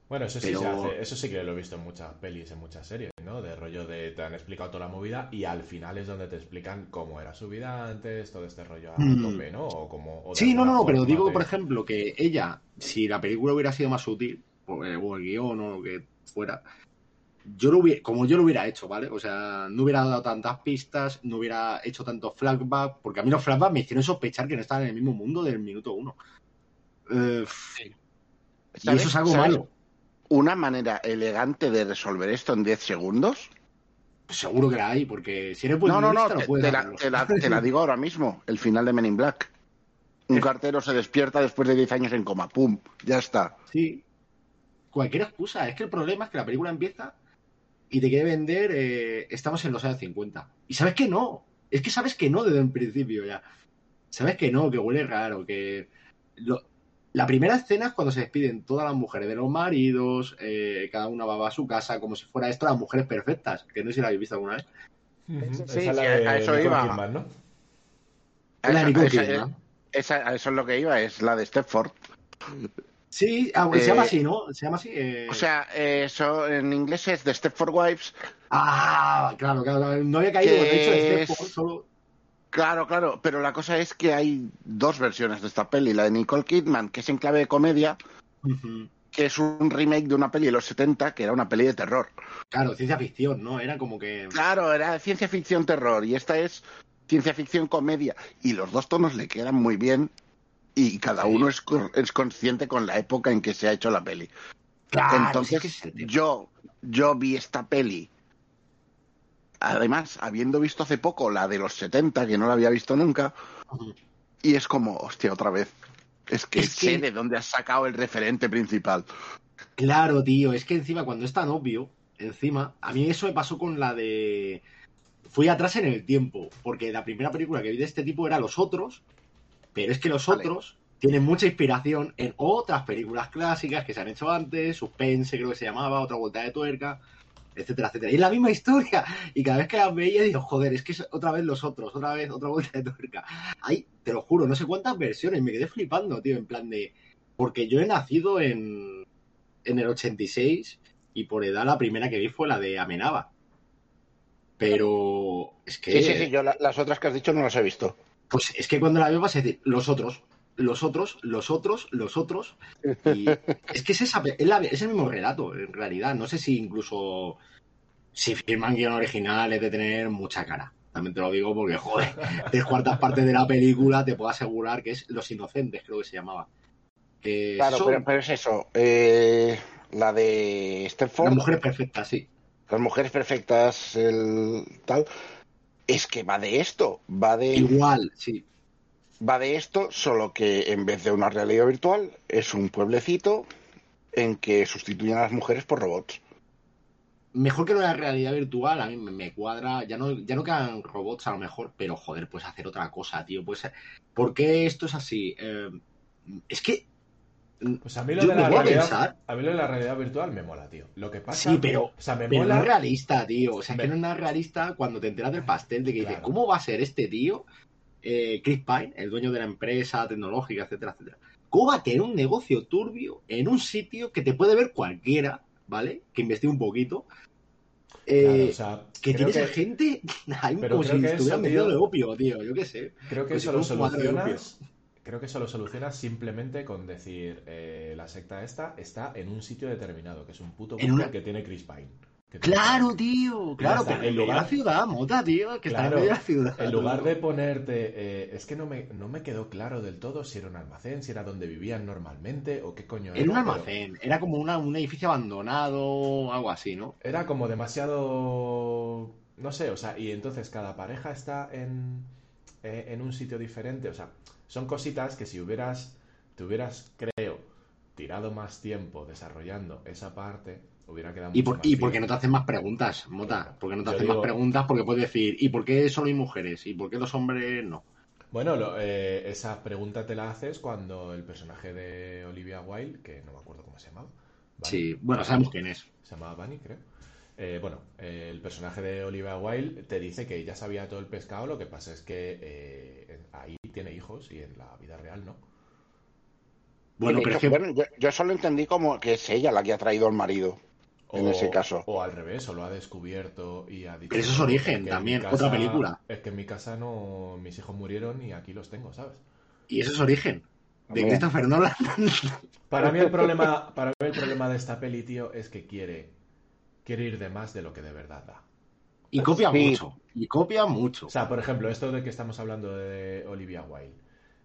Bueno, eso sí, Pero- se hace- eso sí que lo he visto en muchas pelis, en muchas series, ¿no? De rollo de te han explicado toda la movida y al final es donde te explican cómo era su vida antes, todo este rollo a Mm. tope, ¿no? O como, o Sí, no, no, no, pero digo, de- por ejemplo, que ella, si la película hubiera sido más sutil, o el guion o lo que fuera, yo lo hubiera, como yo lo hubiera hecho, ¿vale? O sea, no hubiera dado tantas pistas, no hubiera hecho tanto flashback, porque a mí los flashbacks me hicieron sospechar que no estaban en el mismo mundo del minuto uno. Eh, y ¿Sabes? eso es algo ¿Sabes malo. Una manera elegante de resolver esto en 10 segundos. Pues seguro que la hay, porque si eres buen No, no, no, te, la, hacerlo. te la- te la digo ahora mismo. El final de Men in Black. Un cartero se despierta después de 10 años en coma. ¡Pum! Ya está. Sí. Cualquier excusa. Es que el problema es que la película empieza y te quiere vender, eh, estamos en los años 50. Y sabes que no. Es que sabes que no desde el principio ya. Sabes que no, que huele raro, que... lo- La primera escena es cuando se despiden todas las mujeres de los maridos, eh, cada una va a su casa, como si fuera esto las mujeres perfectas, que no sé si la habéis visto alguna vez. Sí, esa sí, es la a- de a eso Nicole iba. Kidman, ¿no? A La esa- Nicole esa- Kidman. esa- a eso es lo que iba, es la de Stepford. Sí, ah, se Eh, llama así, ¿no? Se llama así. eh, O sea, eh, eso en inglés es The Stepford Wives. Ah, claro, claro, no había caído. De hecho, por solo. Claro, claro, pero la cosa es que hay dos versiones de esta peli. La de Nicole Kidman, que es en clave de comedia, que es un remake de una peli de los 70, que era una peli de terror. Claro, ciencia ficción, ¿no? Era como que. Claro, era ciencia ficción terror y esta es ciencia ficción comedia. Y los dos tonos le quedan muy bien y cada Sí. uno es, es consciente con la época en que se ha hecho la peli. Claro, Entonces, que yo, yo vi esta peli. Además, habiendo visto hace poco la de los 70, que no la había visto nunca, y es como, hostia, otra vez. Es que Es sé que- de dónde has sacado el referente principal. Claro, tío, es que encima cuando es tan obvio, encima, a mí eso me pasó con la de. Fui atrás en el tiempo, porque la primera película que vi de este tipo era Los Otros, pero es que Los Vale. Otros tienen mucha inspiración en otras películas clásicas que se han hecho antes, Suspense creo que se llamaba, Otra Vuelta de Tuerca, etcétera, etcétera. Y es la misma historia, y cada vez que las veía digo, joder, es que es otra vez Los Otros, otra vez Otra Vuelta de Tuerca. Ay, te lo juro, no sé cuántas versiones, me quedé flipando, tío, en plan de... Porque yo he nacido en, en el 86 y por edad la primera que vi fue la de Amenaba. Pero es que... Sí, sí, sí, yo la- las otras que has dicho no las he visto. Pues es que cuando la veo vas a decir, los otros, los otros, los otros, los otros. Y es que es, esa, es, la- es el mismo relato, en realidad. No sé si incluso si firman guion original es de tener mucha cara. También te lo digo porque, joder, tres cuartas partes de la película te puedo asegurar que es Los Inocentes, creo que se llamaba. Que Claro, son pero, pero es eso. eh, la de Stepford, las mujeres perfectas, sí. las mujeres perfectas, el tal. Es que va de esto, va de, Igual, sí. Va de esto, solo que en vez de una realidad virtual, es un pueblecito en que sustituyen a las mujeres por robots. Mejor que no la realidad virtual, a mí me, cuadra. Ya no, ya no quedan robots a lo mejor, pero joder, puedes hacer otra cosa, tío. Pues, ¿Por qué esto es así? Eh, es que. Pues a mí lo de la a realidad, pensar. a mí lo de la realidad virtual me mola, tío. Lo que pasa, Sí, pero- o sea, me Pero mola. no es realista, tío. O sea, Me- que no es nada realista cuando te enteras del pastel de que dices. ¿cómo va a ser este tío? Eh, Chris Pine, el dueño de la empresa tecnológica, etcétera, etcétera. ¿Cómo va a tener un negocio turbio en un sitio que te puede ver cualquiera, ¿vale? Que investigue un poquito. Eh, Claro, o sea, que creo tienes a que- gente ahí Pero como si que estuviera eso, metido de opio, tío. Yo qué sé. Creo que Pues eso si lo un solucionas. Creo que eso lo solucionas simplemente con decir eh, la secta esta está en un sitio determinado, que es un puto En una- que tiene Chris Pine. Claro, tío. Claro, está, pero en en lugar ciudad, mota, tío. Que está en Claro, medio de la ciudad. En lugar de ponerte. eh, es que no me, no me quedó claro del todo si era un almacén, si era donde vivían normalmente o qué coño era. Era un pero almacén. Era como una, un edificio abandonado, algo así, ¿no? Era como demasiado. No sé, o sea, y entonces cada pareja está en, eh, en un sitio diferente. O sea, son cositas que si hubieras. Te hubieras, creo, tirado más tiempo desarrollando esa parte, hubiera quedado ¿Y, por, y por qué fino. no te hacen más preguntas, Mota? ¿Por qué no te Yo hacen digo- más preguntas? Porque puedes decir, ¿y por qué solo hay mujeres? ¿Y por qué los hombres no? Bueno, lo- eh, esa pregunta te la haces cuando el personaje de Olivia Wilde, que no me acuerdo cómo se llamaba. Bunny, Sí, bueno, sabemos quién es. Se llamaba Bunny, creo. Eh, bueno, eh, el personaje de Olivia Wilde te dice que ella sabía todo el pescado, lo que pasa es que eh, ahí tiene hijos y en la vida real no. Bueno, pero es hecho, que bueno, yo, yo solo entendí como que es ella la que ha traído al marido. En ese caso. O al revés, o lo ha descubierto y ha dicho. Pero eso es Origen que también, otra película. Es que en mi casa no. Mis hijos murieron y aquí los tengo, ¿sabes? Y eso es origen. De. Christopher Nolan. Para mí el problema, para mí el problema de esta peli, tío, es que quiere, quiere ir de más de lo que de verdad da. y copia Sí. mucho. Y copia mucho. O sea, por ejemplo, esto de que estamos hablando de Olivia Wilde.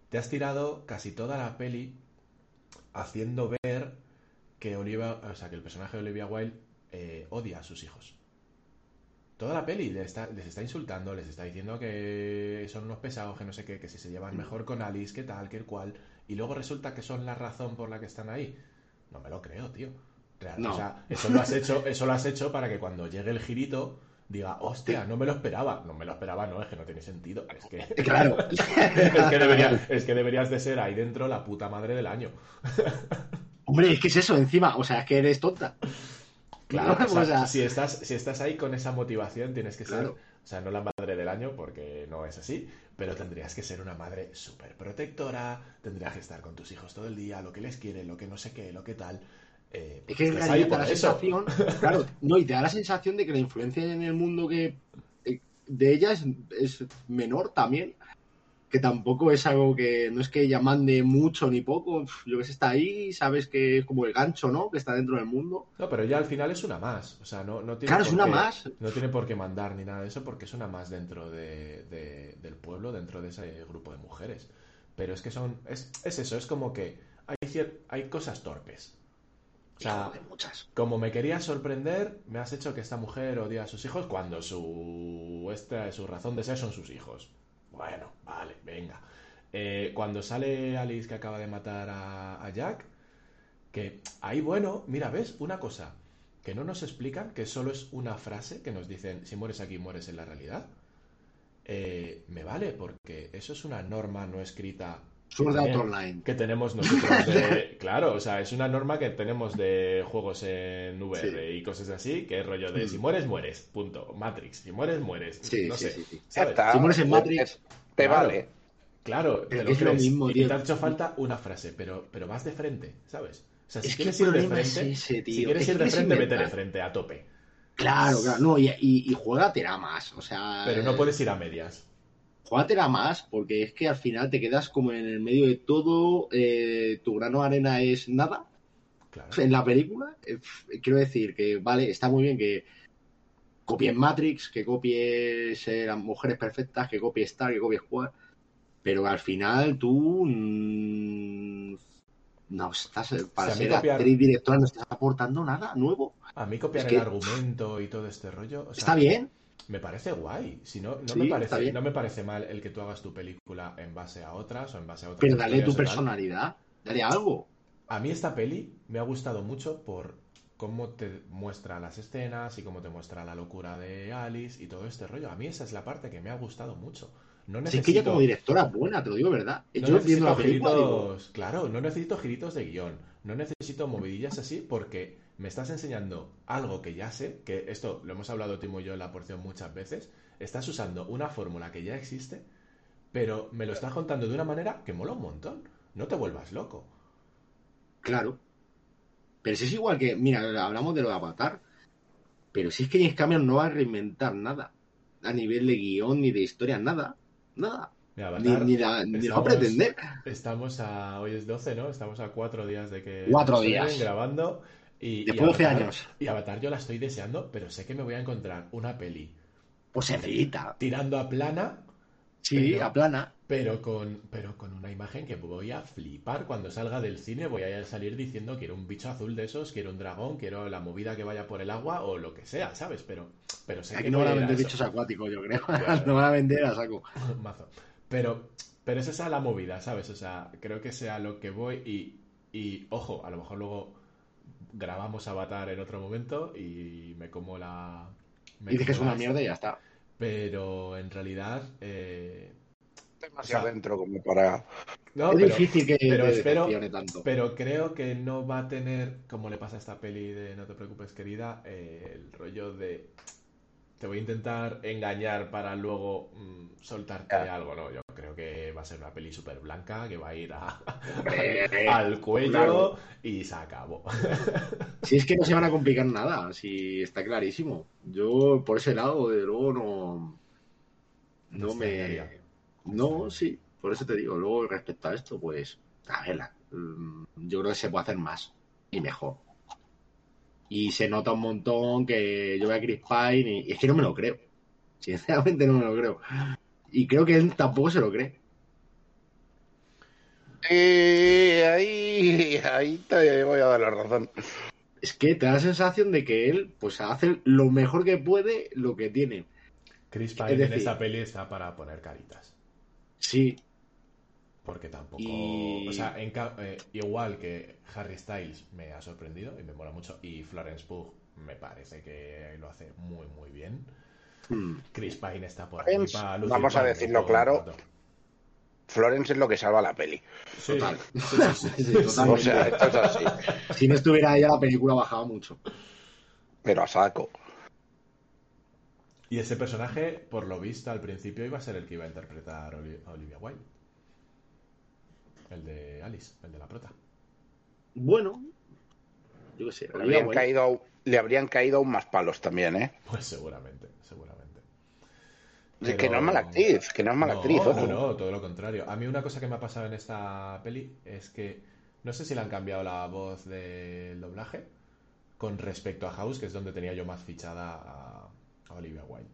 Te has tirado casi toda la peli haciendo ver que Olivia, o sea, que el personaje de Olivia Wilde eh, odia a sus hijos. Toda la peli les está, les está insultando, les está diciendo que son unos pesados, que no sé qué, que si se llevan mejor con Alice, que tal, que el cual, y luego resulta que son la razón por la que están ahí. No me lo creo, tío. Real- No. O sea, eso lo has hecho, eso lo has hecho para que cuando llegue el girito diga, hostia, no me lo esperaba. No me lo esperaba, no, es que no tiene sentido. Es que, Claro. es que, debería- es que deberías de ser ahí dentro la puta madre del año. Hombre, es que es eso encima. O sea, es que eres tonta. Claro, ¿No? o sea, O sea, si, estás, si estás ahí con esa motivación, tienes que ser, o sea, no la madre del año, porque no es así, pero tendrías que ser una madre súper protectora, tendrías que estar con tus hijos todo el día, lo que les quiere, lo que no sé qué, lo que tal. Eh, Es que en estás realidad te da la eso. sensación, claro, no, y te da la sensación de que la influencia en el mundo que eh, de ella es, es menor también, que tampoco es algo que, no es que ella mande mucho ni poco, yo que sé, está ahí, sabes que es como el gancho, ¿no? Que está dentro del mundo. No, pero ya al final es una más, o sea, no, no tiene Claro, es por una qué- más. No tiene por qué mandar ni nada de eso, porque es una más dentro de, de- del pueblo, dentro de ese grupo de mujeres. Pero es que son, es, es eso, es como que hay, hay cosas torpes. O sea, muchas. como me querías sorprender, me has hecho que esta mujer odia a sus hijos cuando su, esta, su razón de ser son sus hijos. Bueno, vale, venga. Eh, cuando sale Alice que acaba de matar a, Jack, que ahí, bueno, mira, ves, una cosa que no nos explican, que solo es una frase que nos dicen, si mueres aquí, mueres en la realidad. Eh, me vale, porque eso es una norma no escrita Sword Art Bien. Online. que tenemos nosotros de... Claro, o sea, es una norma que tenemos de juegos en VR y cosas así, que es rollo de Mm. si mueres, mueres, punto. Matrix, si mueres, mueres. Sí, no sí, sé, sí, sí. Ya ¿sabes? Si mueres en Matrix, Te Claro. vale. Claro, Pero te lo es lo mismo, y tío. te ha hecho falta una frase, pero, pero vas de frente, ¿sabes? O sea, si Es que quieres ir de es frente, ese, tío. si quieres Es ir de frente, vete de frente, a tope. Claro, claro, no, y, y, y juégatela más, o sea... Pero no puedes ir a medias. Júgatela más, porque es que al final te quedas como en el medio de todo, eh, tu grano de arena es nada Claro. en la película. Eh, quiero decir que, vale, está muy bien que copies Matrix, que copies eh, las mujeres perfectas, que copies Star, que copies Juan, pero al final tú mm, no estás, para ser copiar- actriz directora no estás aportando nada nuevo. A mí copiar Es que- el argumento y todo este rollo. o sea, Está bien, Me parece guay. Si no, no, Sí, me parece, no me parece mal el que tú hagas tu película en base a otras o en base a otras. pero dale tu personalidad, dale algo. A mí esta peli me ha gustado mucho por cómo te muestra las escenas y cómo te muestra la locura de Alice y todo este rollo. A mí esa es la parte que me ha gustado mucho. No Si necesito, es que ella como directora es buena, te lo digo verdad. no Yo viendo la digo, giritos, claro, no necesito giritos de guion, no necesito movidillas así porque me estás enseñando algo que ya sé, que esto lo hemos hablado Timo y yo en la porción muchas veces, estás usando una fórmula que ya existe, pero me lo estás contando de una manera que mola un montón. No te vuelvas loco. Claro. Pero si es igual que, mira, hablamos de lo de Avatar, pero si es que James Cameron no va a reinventar nada, a nivel de guion ni de historia, nada, nada. Mira, Ni, Avatar, ni la, ni la va a pretender. Estamos a. Hoy es 12, ¿no? Estamos a cuatro días de que. Cuatro días. grabando. Y, Después de 12 Avatar- años. Y Avatar yo la estoy deseando, pero sé que me voy a encontrar una peli Pues sencillita. tirando a plana, Sí, Pero- a plana. pero con, pero con una imagen que voy a flipar cuando salga del cine. Voy a salir diciendo quiero un bicho azul de esos, quiero un dragón, quiero la movida que vaya por el agua o lo que sea, ¿sabes? Pero, pero sé Aquí que no van a vender bichos acuáticos, yo creo. Claro. no van a vender a saco. Mazo. Pero, pero es esa la movida, ¿sabes? O sea, creo que sea lo que voy y, y, ojo, a lo mejor luego grabamos Avatar en otro momento y me como la... me Y dices que es como una mierda y ya está. Pero en realidad... eh, Demasiado O sea, dentro como para. No, es pero, difícil que pero espero- tanto. pero creo que no va a tener, como le pasa a esta peli de No te preocupes querida, eh, el rollo de... Te voy a intentar engañar para luego mm, soltarte algo, ¿no? Yo creo que va a ser una peli súper blanca que va a ir a- al cuello claro. y se acabó. Si es que no se van a complicar nada, si está clarísimo. Yo, por ese lado, de luego, no. No No me. No, sí, por eso te digo. Luego, respecto a esto, pues. A verla. mm, Yo creo que se puede hacer más y mejor. Y se nota un montón que yo veo a Chris Pine y, y es que no me lo creo. Sinceramente, no me lo creo. Y creo que él tampoco se lo cree. Eh, ahí, ahí te voy a dar la razón. Es que te da la sensación de que él, pues, hace lo mejor que puede lo que tiene. Chris Es Pine en esta peli está para poner caritas. Sí, Porque tampoco. Y- O sea, en eh, igual que Harry Styles me ha sorprendido y me mola mucho. Y Florence Pugh me parece que lo hace muy, muy bien. Mm. Chris Pine está por para lucir vamos a decirlo claro. Florence es lo que salva la peli. Sí, Total. sí, sí, sí, Sí, sí. totalmente. O sea, esto es así. Si no estuviera ella, la película bajaba mucho. Pero a saco. Y ese personaje, por lo visto, al principio iba a ser el que iba a interpretar a Oli- a Olivia Wilde. El de Alice, el de la prota. Bueno, yo qué sé. Le caído, le habrían caído aún más palos también, ¿eh? Pues seguramente, seguramente. Que no es mala actriz, que no es mala No, actriz, ojo. No, no, todo lo contrario. A mí una cosa que me ha pasado en esta peli es que no sé si le han cambiado la voz del doblaje con respecto a House, que es donde tenía yo más fichada a, a Olivia Wilde.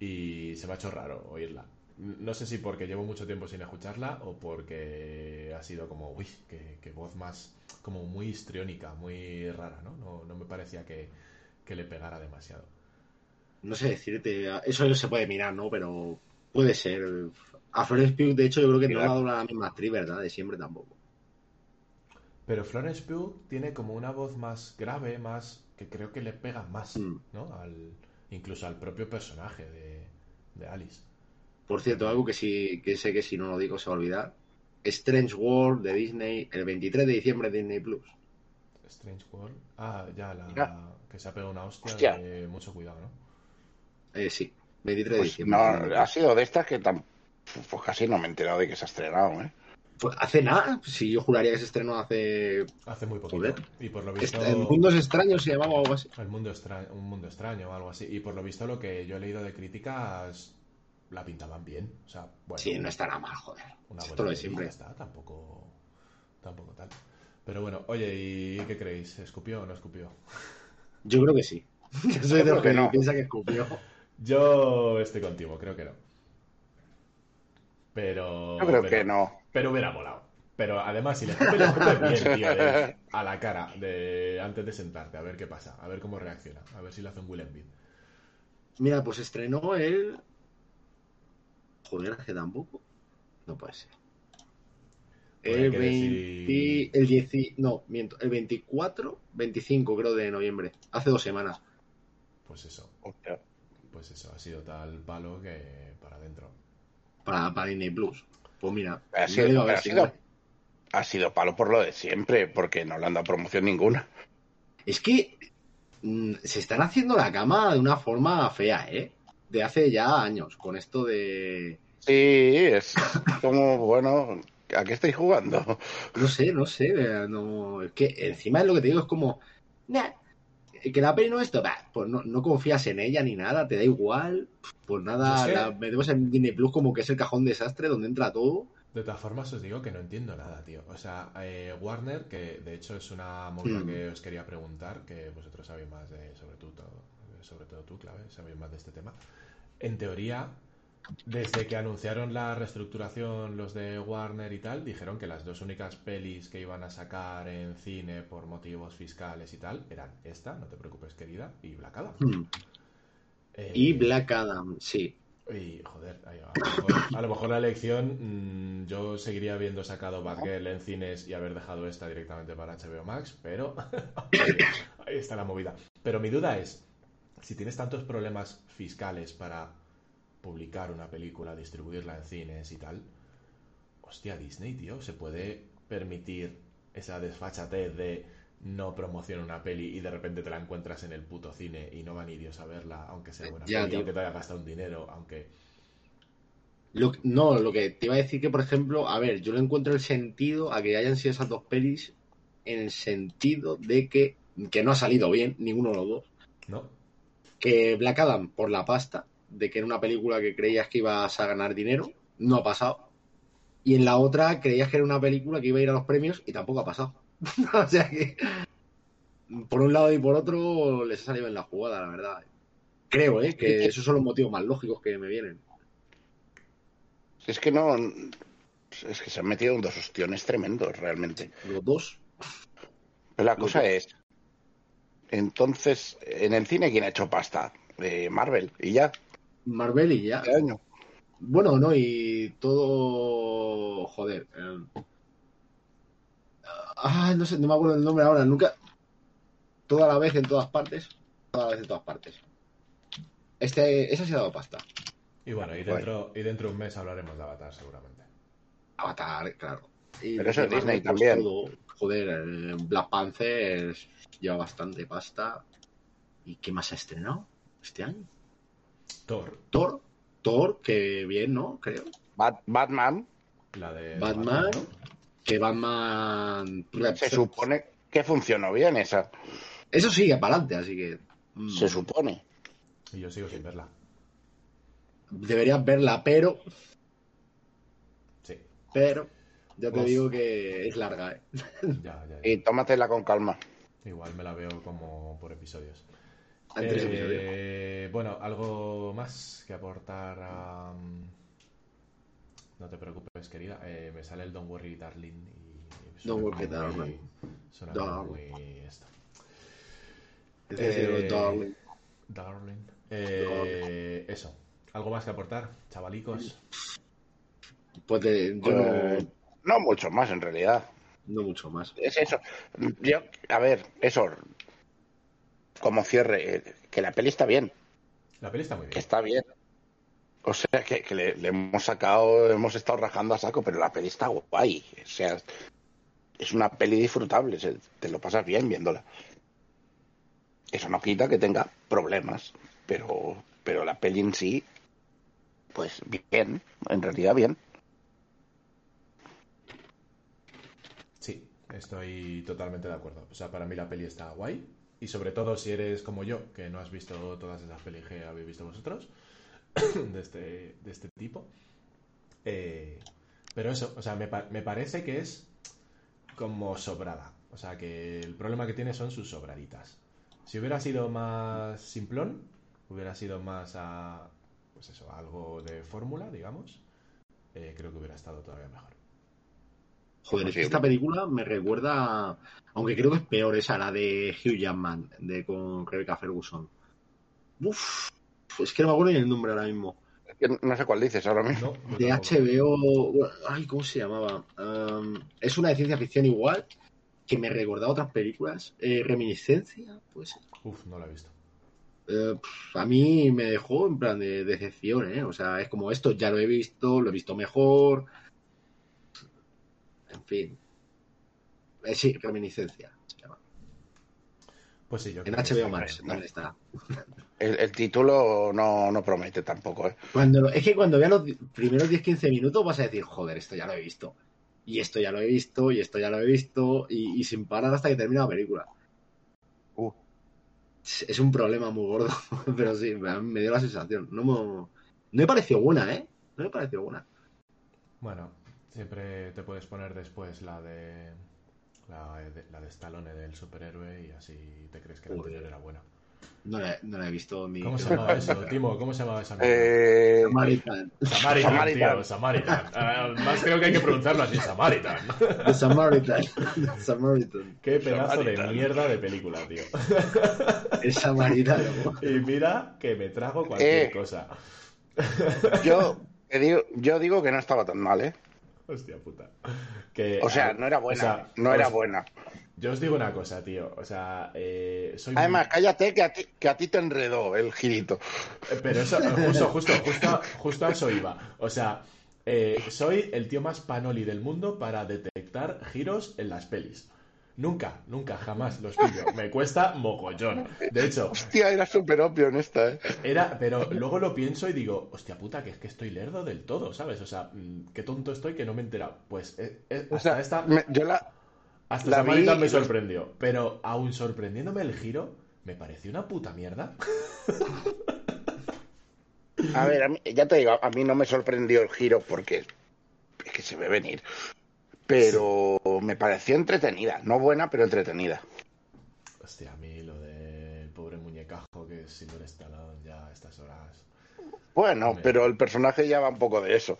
Y se me ha hecho raro oírla. No sé si porque llevo mucho tiempo sin escucharla o porque ha sido como, uy, qué, qué voz más, como muy histriónica, muy rara, ¿no? No, no me parecía que, que le pegara demasiado. No sé decirte. Eso se puede mirar, ¿no? Pero puede ser. A Florence Pugh, de hecho, yo creo que no la dobla la misma actriz, ¿verdad? De siempre tampoco. Pero Florence Pugh tiene como una voz más grave, más que creo que le pega más, Mm. ¿no? Al, incluso al propio personaje de, de Alice. Por cierto, algo que sí que sé que si no lo digo se va a olvidar. Strange World de Disney, el 23 de diciembre de Disney Plus. Strange World. Ah, ya, la que se ha pegado una hostia, Hostia. de mucho cuidado, ¿no? Eh, sí, 23 de Pues diciembre. no, ha sido de estas que tan, pues casi no me he enterado de que se ha estrenado, ¿eh? Pues hace nada, si yo juraría que se estrenó hace. Hace muy poquito. Joder. Y por lo visto. Est- Mundos extraños se llamaba o algo así. El mundo extraño, un mundo extraño o algo así. Y por lo visto lo que yo he leído de críticas la pintaban bien. O sea, bueno. Sí, no está nada mal, joder. Una Esto buena lo de siempre. ya está, tampoco, tampoco tal. Pero bueno, oye, ¿y qué creéis? ¿Escupió o no escupió? Yo creo que sí. Yo soy de creo los que que no. piensa que escupió. Yo estoy contigo, creo que no. Pero. Yo creo pero- que no. Pero hubiera molado. Pero además, si le escupe, le escupe bien, tío, de- a la cara, de, antes de sentarte, a ver qué pasa, a ver cómo reacciona, a ver si le hace un Will. Mira, pues estrenó el. Joder, hace tampoco. No puede ser. Pues El hay que 20. decir- El 10. No, miento. El 24, 25, creo, de noviembre. Hace dos semanas. Pues eso, Hostia. pues eso, ha sido tal palo que para adentro. Para, para Disney Plus. Pues mira. Ha sido- ha si- sido- Ha sido palo por lo de siempre, porque no le han dado promoción ninguna. Es que. mm, se están haciendo la cama de una forma fea, ¿eh? De hace ya años. Con esto de. Sí, es como, bueno, ¿a qué estáis jugando? No sé, no sé, eh, no, es que encima es lo que te digo, es como, "Nah, que la peli no es esto, bah, pues no, no confías en ella ni nada, te da igual, pues nada, sé. la metemos en Disney Plus como que es el cajón desastre donde entra todo. De todas formas, os digo que no entiendo nada, tío. O sea, eh, Warner, que de hecho es una movida Hmm. que os quería preguntar, que vosotros sabéis más de, sobre todo, sobre todo tú, Clave, sabéis más de este tema. En teoría, desde que anunciaron la reestructuración los de Warner y tal, dijeron que las dos únicas pelis que iban a sacar en cine por motivos fiscales y tal eran esta, no te preocupes querida, y Black Adam. Hmm. Eh, Y Black Adam, sí. y, joder, a, lo mejor, a lo mejor la elección, mm, yo seguiría habiendo sacado Batgirl en cines y haber dejado esta directamente para HBO Max, pero ahí está la movida. Pero mi duda es, si tienes tantos problemas fiscales para publicar una película, distribuirla en cines y tal, hostia, Disney, tío, se puede permitir esa desfachatez de no promociona una peli y de repente te la encuentras en el puto cine y no va ni Dios a verla, aunque sea buena Ya, peli, tío. aunque te haya gastado un dinero, aunque... Lo, no, lo que te iba a decir que, por ejemplo, a ver, yo le encuentro el sentido a que hayan sido esas dos pelis en el sentido de que, que no ha salido bien, ninguno de los dos. ¿No? Que Black Adam, por la pasta, de que era una película que creías que ibas a ganar dinero, no ha pasado. Y en la otra creías que era una película que iba a ir a los premios y tampoco ha pasado. o sea que, por un lado y por otro, les ha salido en la jugada, la verdad. Creo, ¿eh? Que esos son los motivos más lógicos que me vienen. Es que no. Es que se han metido en dos ostiones tremendos, realmente. Los dos. Pero la cosa es. Entonces, en el cine, ¿quién ha hecho pasta? Eh, Marvel, y ya. Marvel y ya. ¿Qué año? Bueno, no, y todo. Joder. eh, Ah, no sé, no me acuerdo el nombre ahora. Nunca. Toda la vez en todas partes. Toda la vez en todas partes. Este, ese se ha dado pasta. Y bueno, y dentro, y dentro de un mes hablaremos de Avatar, seguramente. Avatar, claro. Y Pero eso es Disney pues, también. todo. Joder, Black Panther lleva bastante pasta. ¿Y qué más ha estrenado este año? Thor, Thor. Thor, que bien, ¿no? Creo. Bat- Batman la de. Batman. Que Batman. se supone que funcionó bien esa. Eso sigue para adelante, así que. mm, Se supone. Y yo sigo sin verla. Deberías verla, pero. Sí, Pero. Ya te digo que es larga, ¿eh? ya, ya. ya. Y tómatela con calma. Igual me la veo como por episodios. Eh, episodios. bueno, algo más que aportar a... No te preocupes, querida. Eh, me sale el Don't Worry Darling y... Don't Worry, Darling. Suena Darling. muy... Esto. Es eh, Darling. Darling. Eh, eso. ¿Algo más que aportar, chavalicos? Pues de- yo Eh, no, no mucho más, en realidad. No mucho más. Es eso. Yo, a ver, eso. Como cierre, eh, que la peli está bien. La peli está muy Que bien. está bien. O sea, que, que le, le hemos sacado, hemos estado rajando a saco, pero la peli está guay. O sea, es una peli disfrutable. se- te lo pasas bien viéndola. Eso no quita que tenga problemas, pero, pero la peli en sí, pues bien, en realidad bien. Sí, estoy totalmente de acuerdo. O sea, para mí la peli está guay. Y sobre todo si eres como yo, que no has visto todas esas pelis que habéis visto vosotros, de este, de este tipo. Eh, pero eso, o sea, me, me parece que es como sobrada. O sea, que el problema que tiene son sus sobraditas. Si hubiera sido más simplón, hubiera sido más a, pues eso, algo de fórmula, digamos, eh, creo que hubiera estado todavía mejor. Joder, es que Sí. esta película me recuerda, aunque creo que es peor esa, la de Hugh Jackman, de con Rebecca Ferguson. Uf, es que no me acuerdo ni el nombre ahora mismo. Es que no sé cuál dices ahora mismo. No, De. HBO, ay, ¿cómo se llamaba? Um, es una de ciencia ficción igual, que me recordaba otras películas. Eh, Reminiscencia, pues Uf, no la he visto. Eh, a mí me dejó en plan de decepción, ¿eh? O sea, es como esto, ya lo he visto, lo he visto mejor. En fin. Eh, sí, Reminiscencia se llama. Pues sí, yo En creo que HBO sí. Max, ¿dónde está? El, el título no, no promete tampoco, ¿eh? Cuando lo- es que cuando veas los di- primeros 10-15 minutos vas a decir, joder, esto ya lo he visto. Y esto ya lo he visto, y esto ya lo he visto, y, y sin parar hasta que termina la película. Uh. Es es un problema muy gordo, pero sí, me, me dio la sensación. No me, no me pareció buena, ¿eh? No me pareció buena. Bueno, siempre te puedes poner después la de la de, la de Stallone del superhéroe y así te crees que la anterior era buena. No la, no la he visto ni. ¿Cómo se llamaba eso, Timo? ¿Cómo se llamaba esa mierda? Eh, Samaritan. Samaritan, Samaritan. tío, Samaritan. Ah, más creo que hay que pronunciarlo así, Samaritan. The Samaritan. The Samaritan. Qué pedazo de mierda de película, tío. El Samaritano. Y mira que me trago cualquier Eh. cosa. yo, digo, yo digo que no estaba tan mal, ¿eh? Hostia puta. Que, O sea, no era buena, o sea, no era os- buena. Yo os digo una cosa, tío. O sea, eh, soy muy- Además, cállate que a ti, que a ti te enredó el girito. Eh, Pero eso, justo, justo, justo, justo a eso iba. O sea, eh, soy el tío más panoli del mundo para detectar giros en las pelis. Nunca, nunca, jamás los pillo. Me cuesta mogollón. De hecho, Hostia, era súper obvio en esta, ¿eh? era, pero luego lo pienso y digo, hostia puta, que es que estoy lerdo del todo, ¿sabes? O sea, mm, qué tonto estoy que no me he enterado. Pues eh, eh, O hasta sea, esta, me- yo la, hasta la vi- me sorprendió. Pero aún sorprendiéndome el giro, me pareció una puta mierda. A ver, a mí- ya te digo, a mí no me sorprendió el giro porque es que se ve venir. Pero me pareció entretenida. No buena, pero entretenida. Hostia, a mí lo del pobre muñecajo que es Silver Stallone ya a estas horas. Bueno, pero el personaje ya va un poco de eso.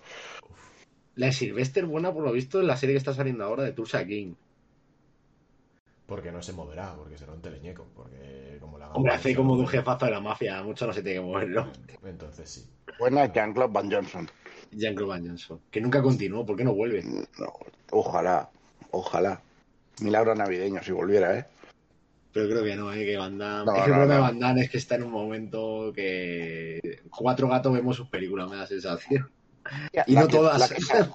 La de Sylvester buena, por lo visto, en la serie que está saliendo ahora de Tulsa King. Porque no se moverá, porque será un teleñeco. Porque como la Hombre, hace como de un jefazo de la mafia, mucho no se tiene que moverlo. Entonces sí. Buena Jean-Claude Van Johnson. Jean-Claude Van Johnson. Que nunca continuó, ¿por qué no vuelve? No, ojalá, ojalá. Milagro navideño si volviera, ¿eh? Pero creo que no, ¿eh? que Van Damme... No, es que el no, problema de. Van Damme es que está en un momento que cuatro gatos vemos sus películas, me da sensación. Y no que- todas. La que, sa-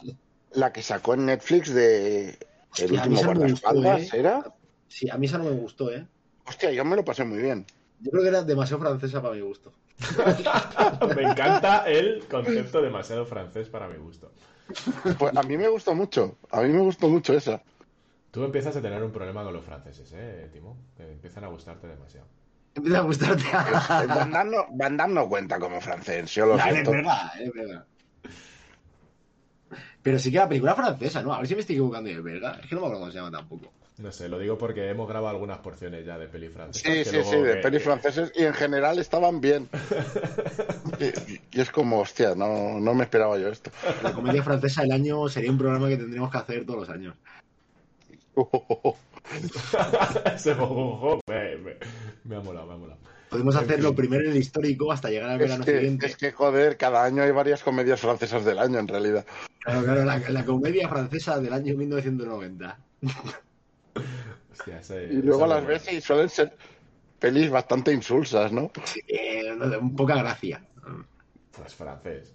la que sacó en Netflix de El Hostia, último esa no guardaespaldas, ¿eh? ¿era? Sí, a mí esa no me gustó, ¿eh? Hostia, yo me lo pasé muy bien. Yo creo que era demasiado francesa para mi gusto. Me encanta el concepto demasiado francés para mi gusto. Pues a mí me gustó mucho. A mí me gustó mucho esa. Tú empiezas a tener un problema con los franceses, ¿eh, Timo? Te empiezan a gustarte demasiado. Empieza a gustarte. Van no, Van no cuenta como francés, yo lo es siento. verdad, es verdad. Pero sí que la película francesa, ¿no? A ver si me estoy equivocando y es verdad. Es que no me acuerdo cómo se llama tampoco. No sé, lo digo porque hemos grabado algunas porciones ya de peli francesa. Sí, sí, luego sí, de pelis que- franceses y en general estaban bien. Y, y es como, hostia, no, no me esperaba yo esto. La comedia francesa del año sería un programa que tendríamos que hacer todos los años. Ese me, me- me ha molado, me ha molado. Podemos En hacerlo fin. primero en el histórico hasta llegar al Es verano que, siguiente. es que, joder, cada año hay varias comedias francesas del año, en realidad. Claro, claro, la, la comedia francesa del año 1990. Hostia, Y luego las ves y suelen ser pelis bastante insulsas, ¿no? Eh, de un poca gracia. Pues francés.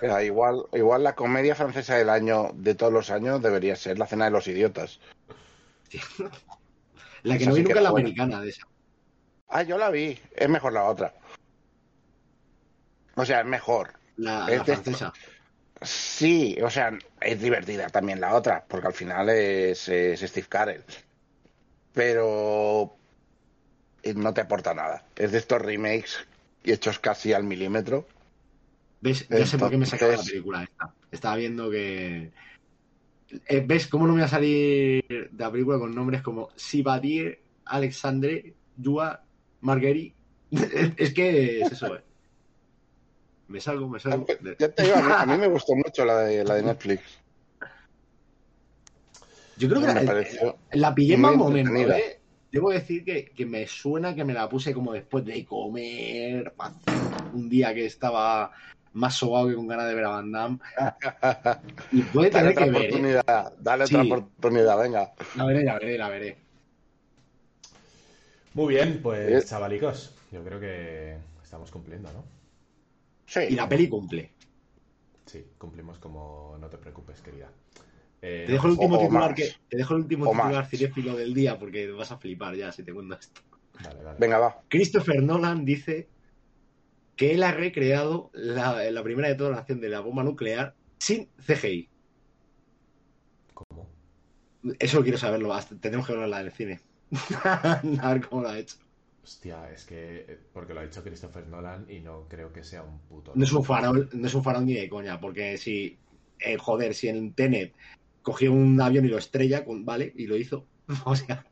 Mira, igual, igual la comedia francesa del año, de todos los años, debería ser La Cena de los Idiotas. La que Esa no vi sí nunca es la buena. americana de esa. Ah, yo la vi. Es mejor la otra. O sea, es mejor. La, Es la de- francesa. Sí, o sea, es divertida también la otra, porque al final es, es Steve Carell. Pero eh, no te aporta nada. Es de estos remakes hechos casi al milímetro. ¿Ves? Ya sé por qué me sacaba la película esta. Estaba viendo que. Eh, ¿Ves cómo no me va a salir de la película con nombres como Sibadier, Alexandre, Yua, Marguerite? es que es eso, eh. Me salgo, me salgo. De- Ya te digo, a mí, a mí me gustó mucho la de, la de Netflix. Yo creo que Me la, pareció la pillé mal momento, entretenida. ¿eh? Debo decir que, que me suena que me la puse como después de comer, un día que estaba más sobado que con ganas de ver a Van Damme. Y puede Dale tener que otra ver, ¿eh? oportunidad, dale Sí. otra oportunidad, venga. La veré, la veré, la veré. Muy bien, pues Eh. chavalicos, yo creo que estamos cumpliendo, ¿no? Sí. Y la peli cumple. Sí, cumplimos como no te preocupes, querida. Eh, Te dejo el último o titular más. que te dejo el último O titular cinéfilo del día porque vas a flipar ya si te cuento esto. Dale, dale. Venga, va. Christopher Nolan dice que él ha recreado la, la primera de toda la acción de la bomba nuclear sin CGI. ¿Cómo? Eso quiero saberlo, hasta- tenemos que verlo en el cine. a ver cómo lo ha hecho. Hostia, es que eh, porque lo ha dicho Christopher Nolan y no creo que sea un puto. No es un farol, no es un farol ni de coña, porque si, eh, joder, si en Tenet cogió un avión y lo estrella, con- vale, y lo hizo. O sea.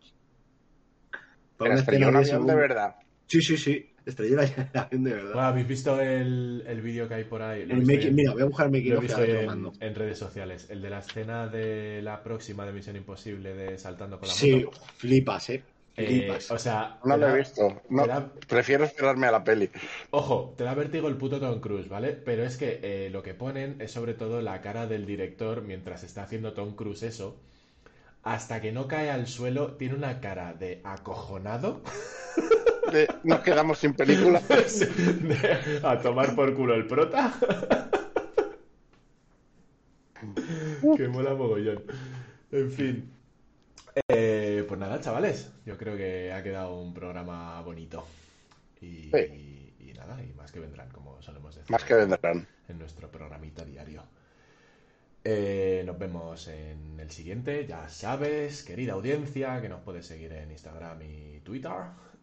Pero estrelló escena un de avión de verdad. Sí, sí, sí. Estrelló el avión de verdad. Bueno, ¿Habéis visto el, el vídeo que hay por ahí? El making- en- mira, voy a buscar el making lo visto en, mando. en redes sociales. El de la escena de la próxima de Misión Imposible de saltando con la Sí, moto. flipas, eh. Eh, o sea, No te lo da- he visto. No, te da- prefiero esperarme a la peli. Ojo, te da vértigo el puto Tom Cruise, ¿vale? Pero es que eh, lo que ponen es sobre todo la cara del director mientras está haciendo Tom Cruise eso. Hasta que no cae al suelo, tiene una cara de acojonado. De- nos quedamos sin película. De- a tomar por culo el prota. que mola mogollón. En fin. Pues nada, chavales, yo creo que ha quedado un programa bonito. Y, Sí. y nada, y más que vendrán, como solemos decir. Más que vendrán. En nuestro programita diario. Eh, nos vemos en el siguiente. Ya sabes, querida audiencia, que nos puedes seguir en Instagram y Twitter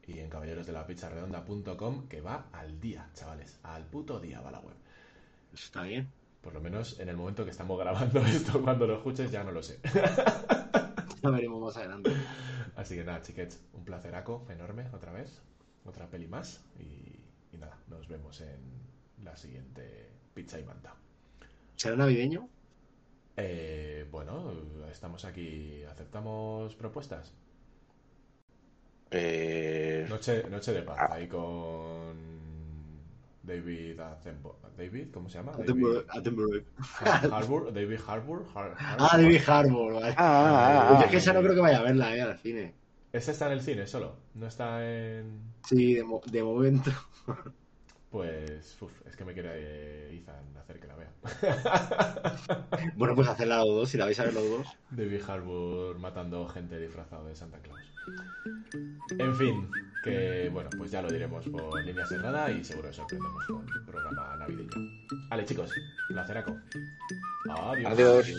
y en caballerosdelapizarredonda.com, que va al día, chavales. Al puto día va la web. Está bien. Por lo menos en el momento que estamos grabando esto, cuando lo escuches, ya no lo sé. Ya veremos más adelante. Así que nada, chiquets, un placeraco enorme otra vez. Otra peli más. Y, y nada, nos vemos en la siguiente Pizza y Manta. ¿Será navideño? Eh, bueno, estamos aquí. ¿Aceptamos propuestas? Eh, Noche, noche de paz, ahí con David Attenborough. ¿David? ¿Cómo se llama? Attenborough. David Harbour. David Harbour. Har- Harbour. Ah, David Harbour, vale. ah, ah, Yo ah, es que esa no creo que vaya a verla, eh, al cine. Ese está en el cine solo. No está en. Sí, de, mo- de momento. Pues. Uf, es que me quiere eh, Ethan hacer que la vea. Bueno, pues hacerla los dos, si la vais a ver los dos. David Harbour matando gente disfrazado de Santa Claus. En fin, que bueno, pues ya lo diremos por línea cerrada y seguro que sorprendemos con el programa navideño. Vale, chicos, placeraco. Adiós. Adiós.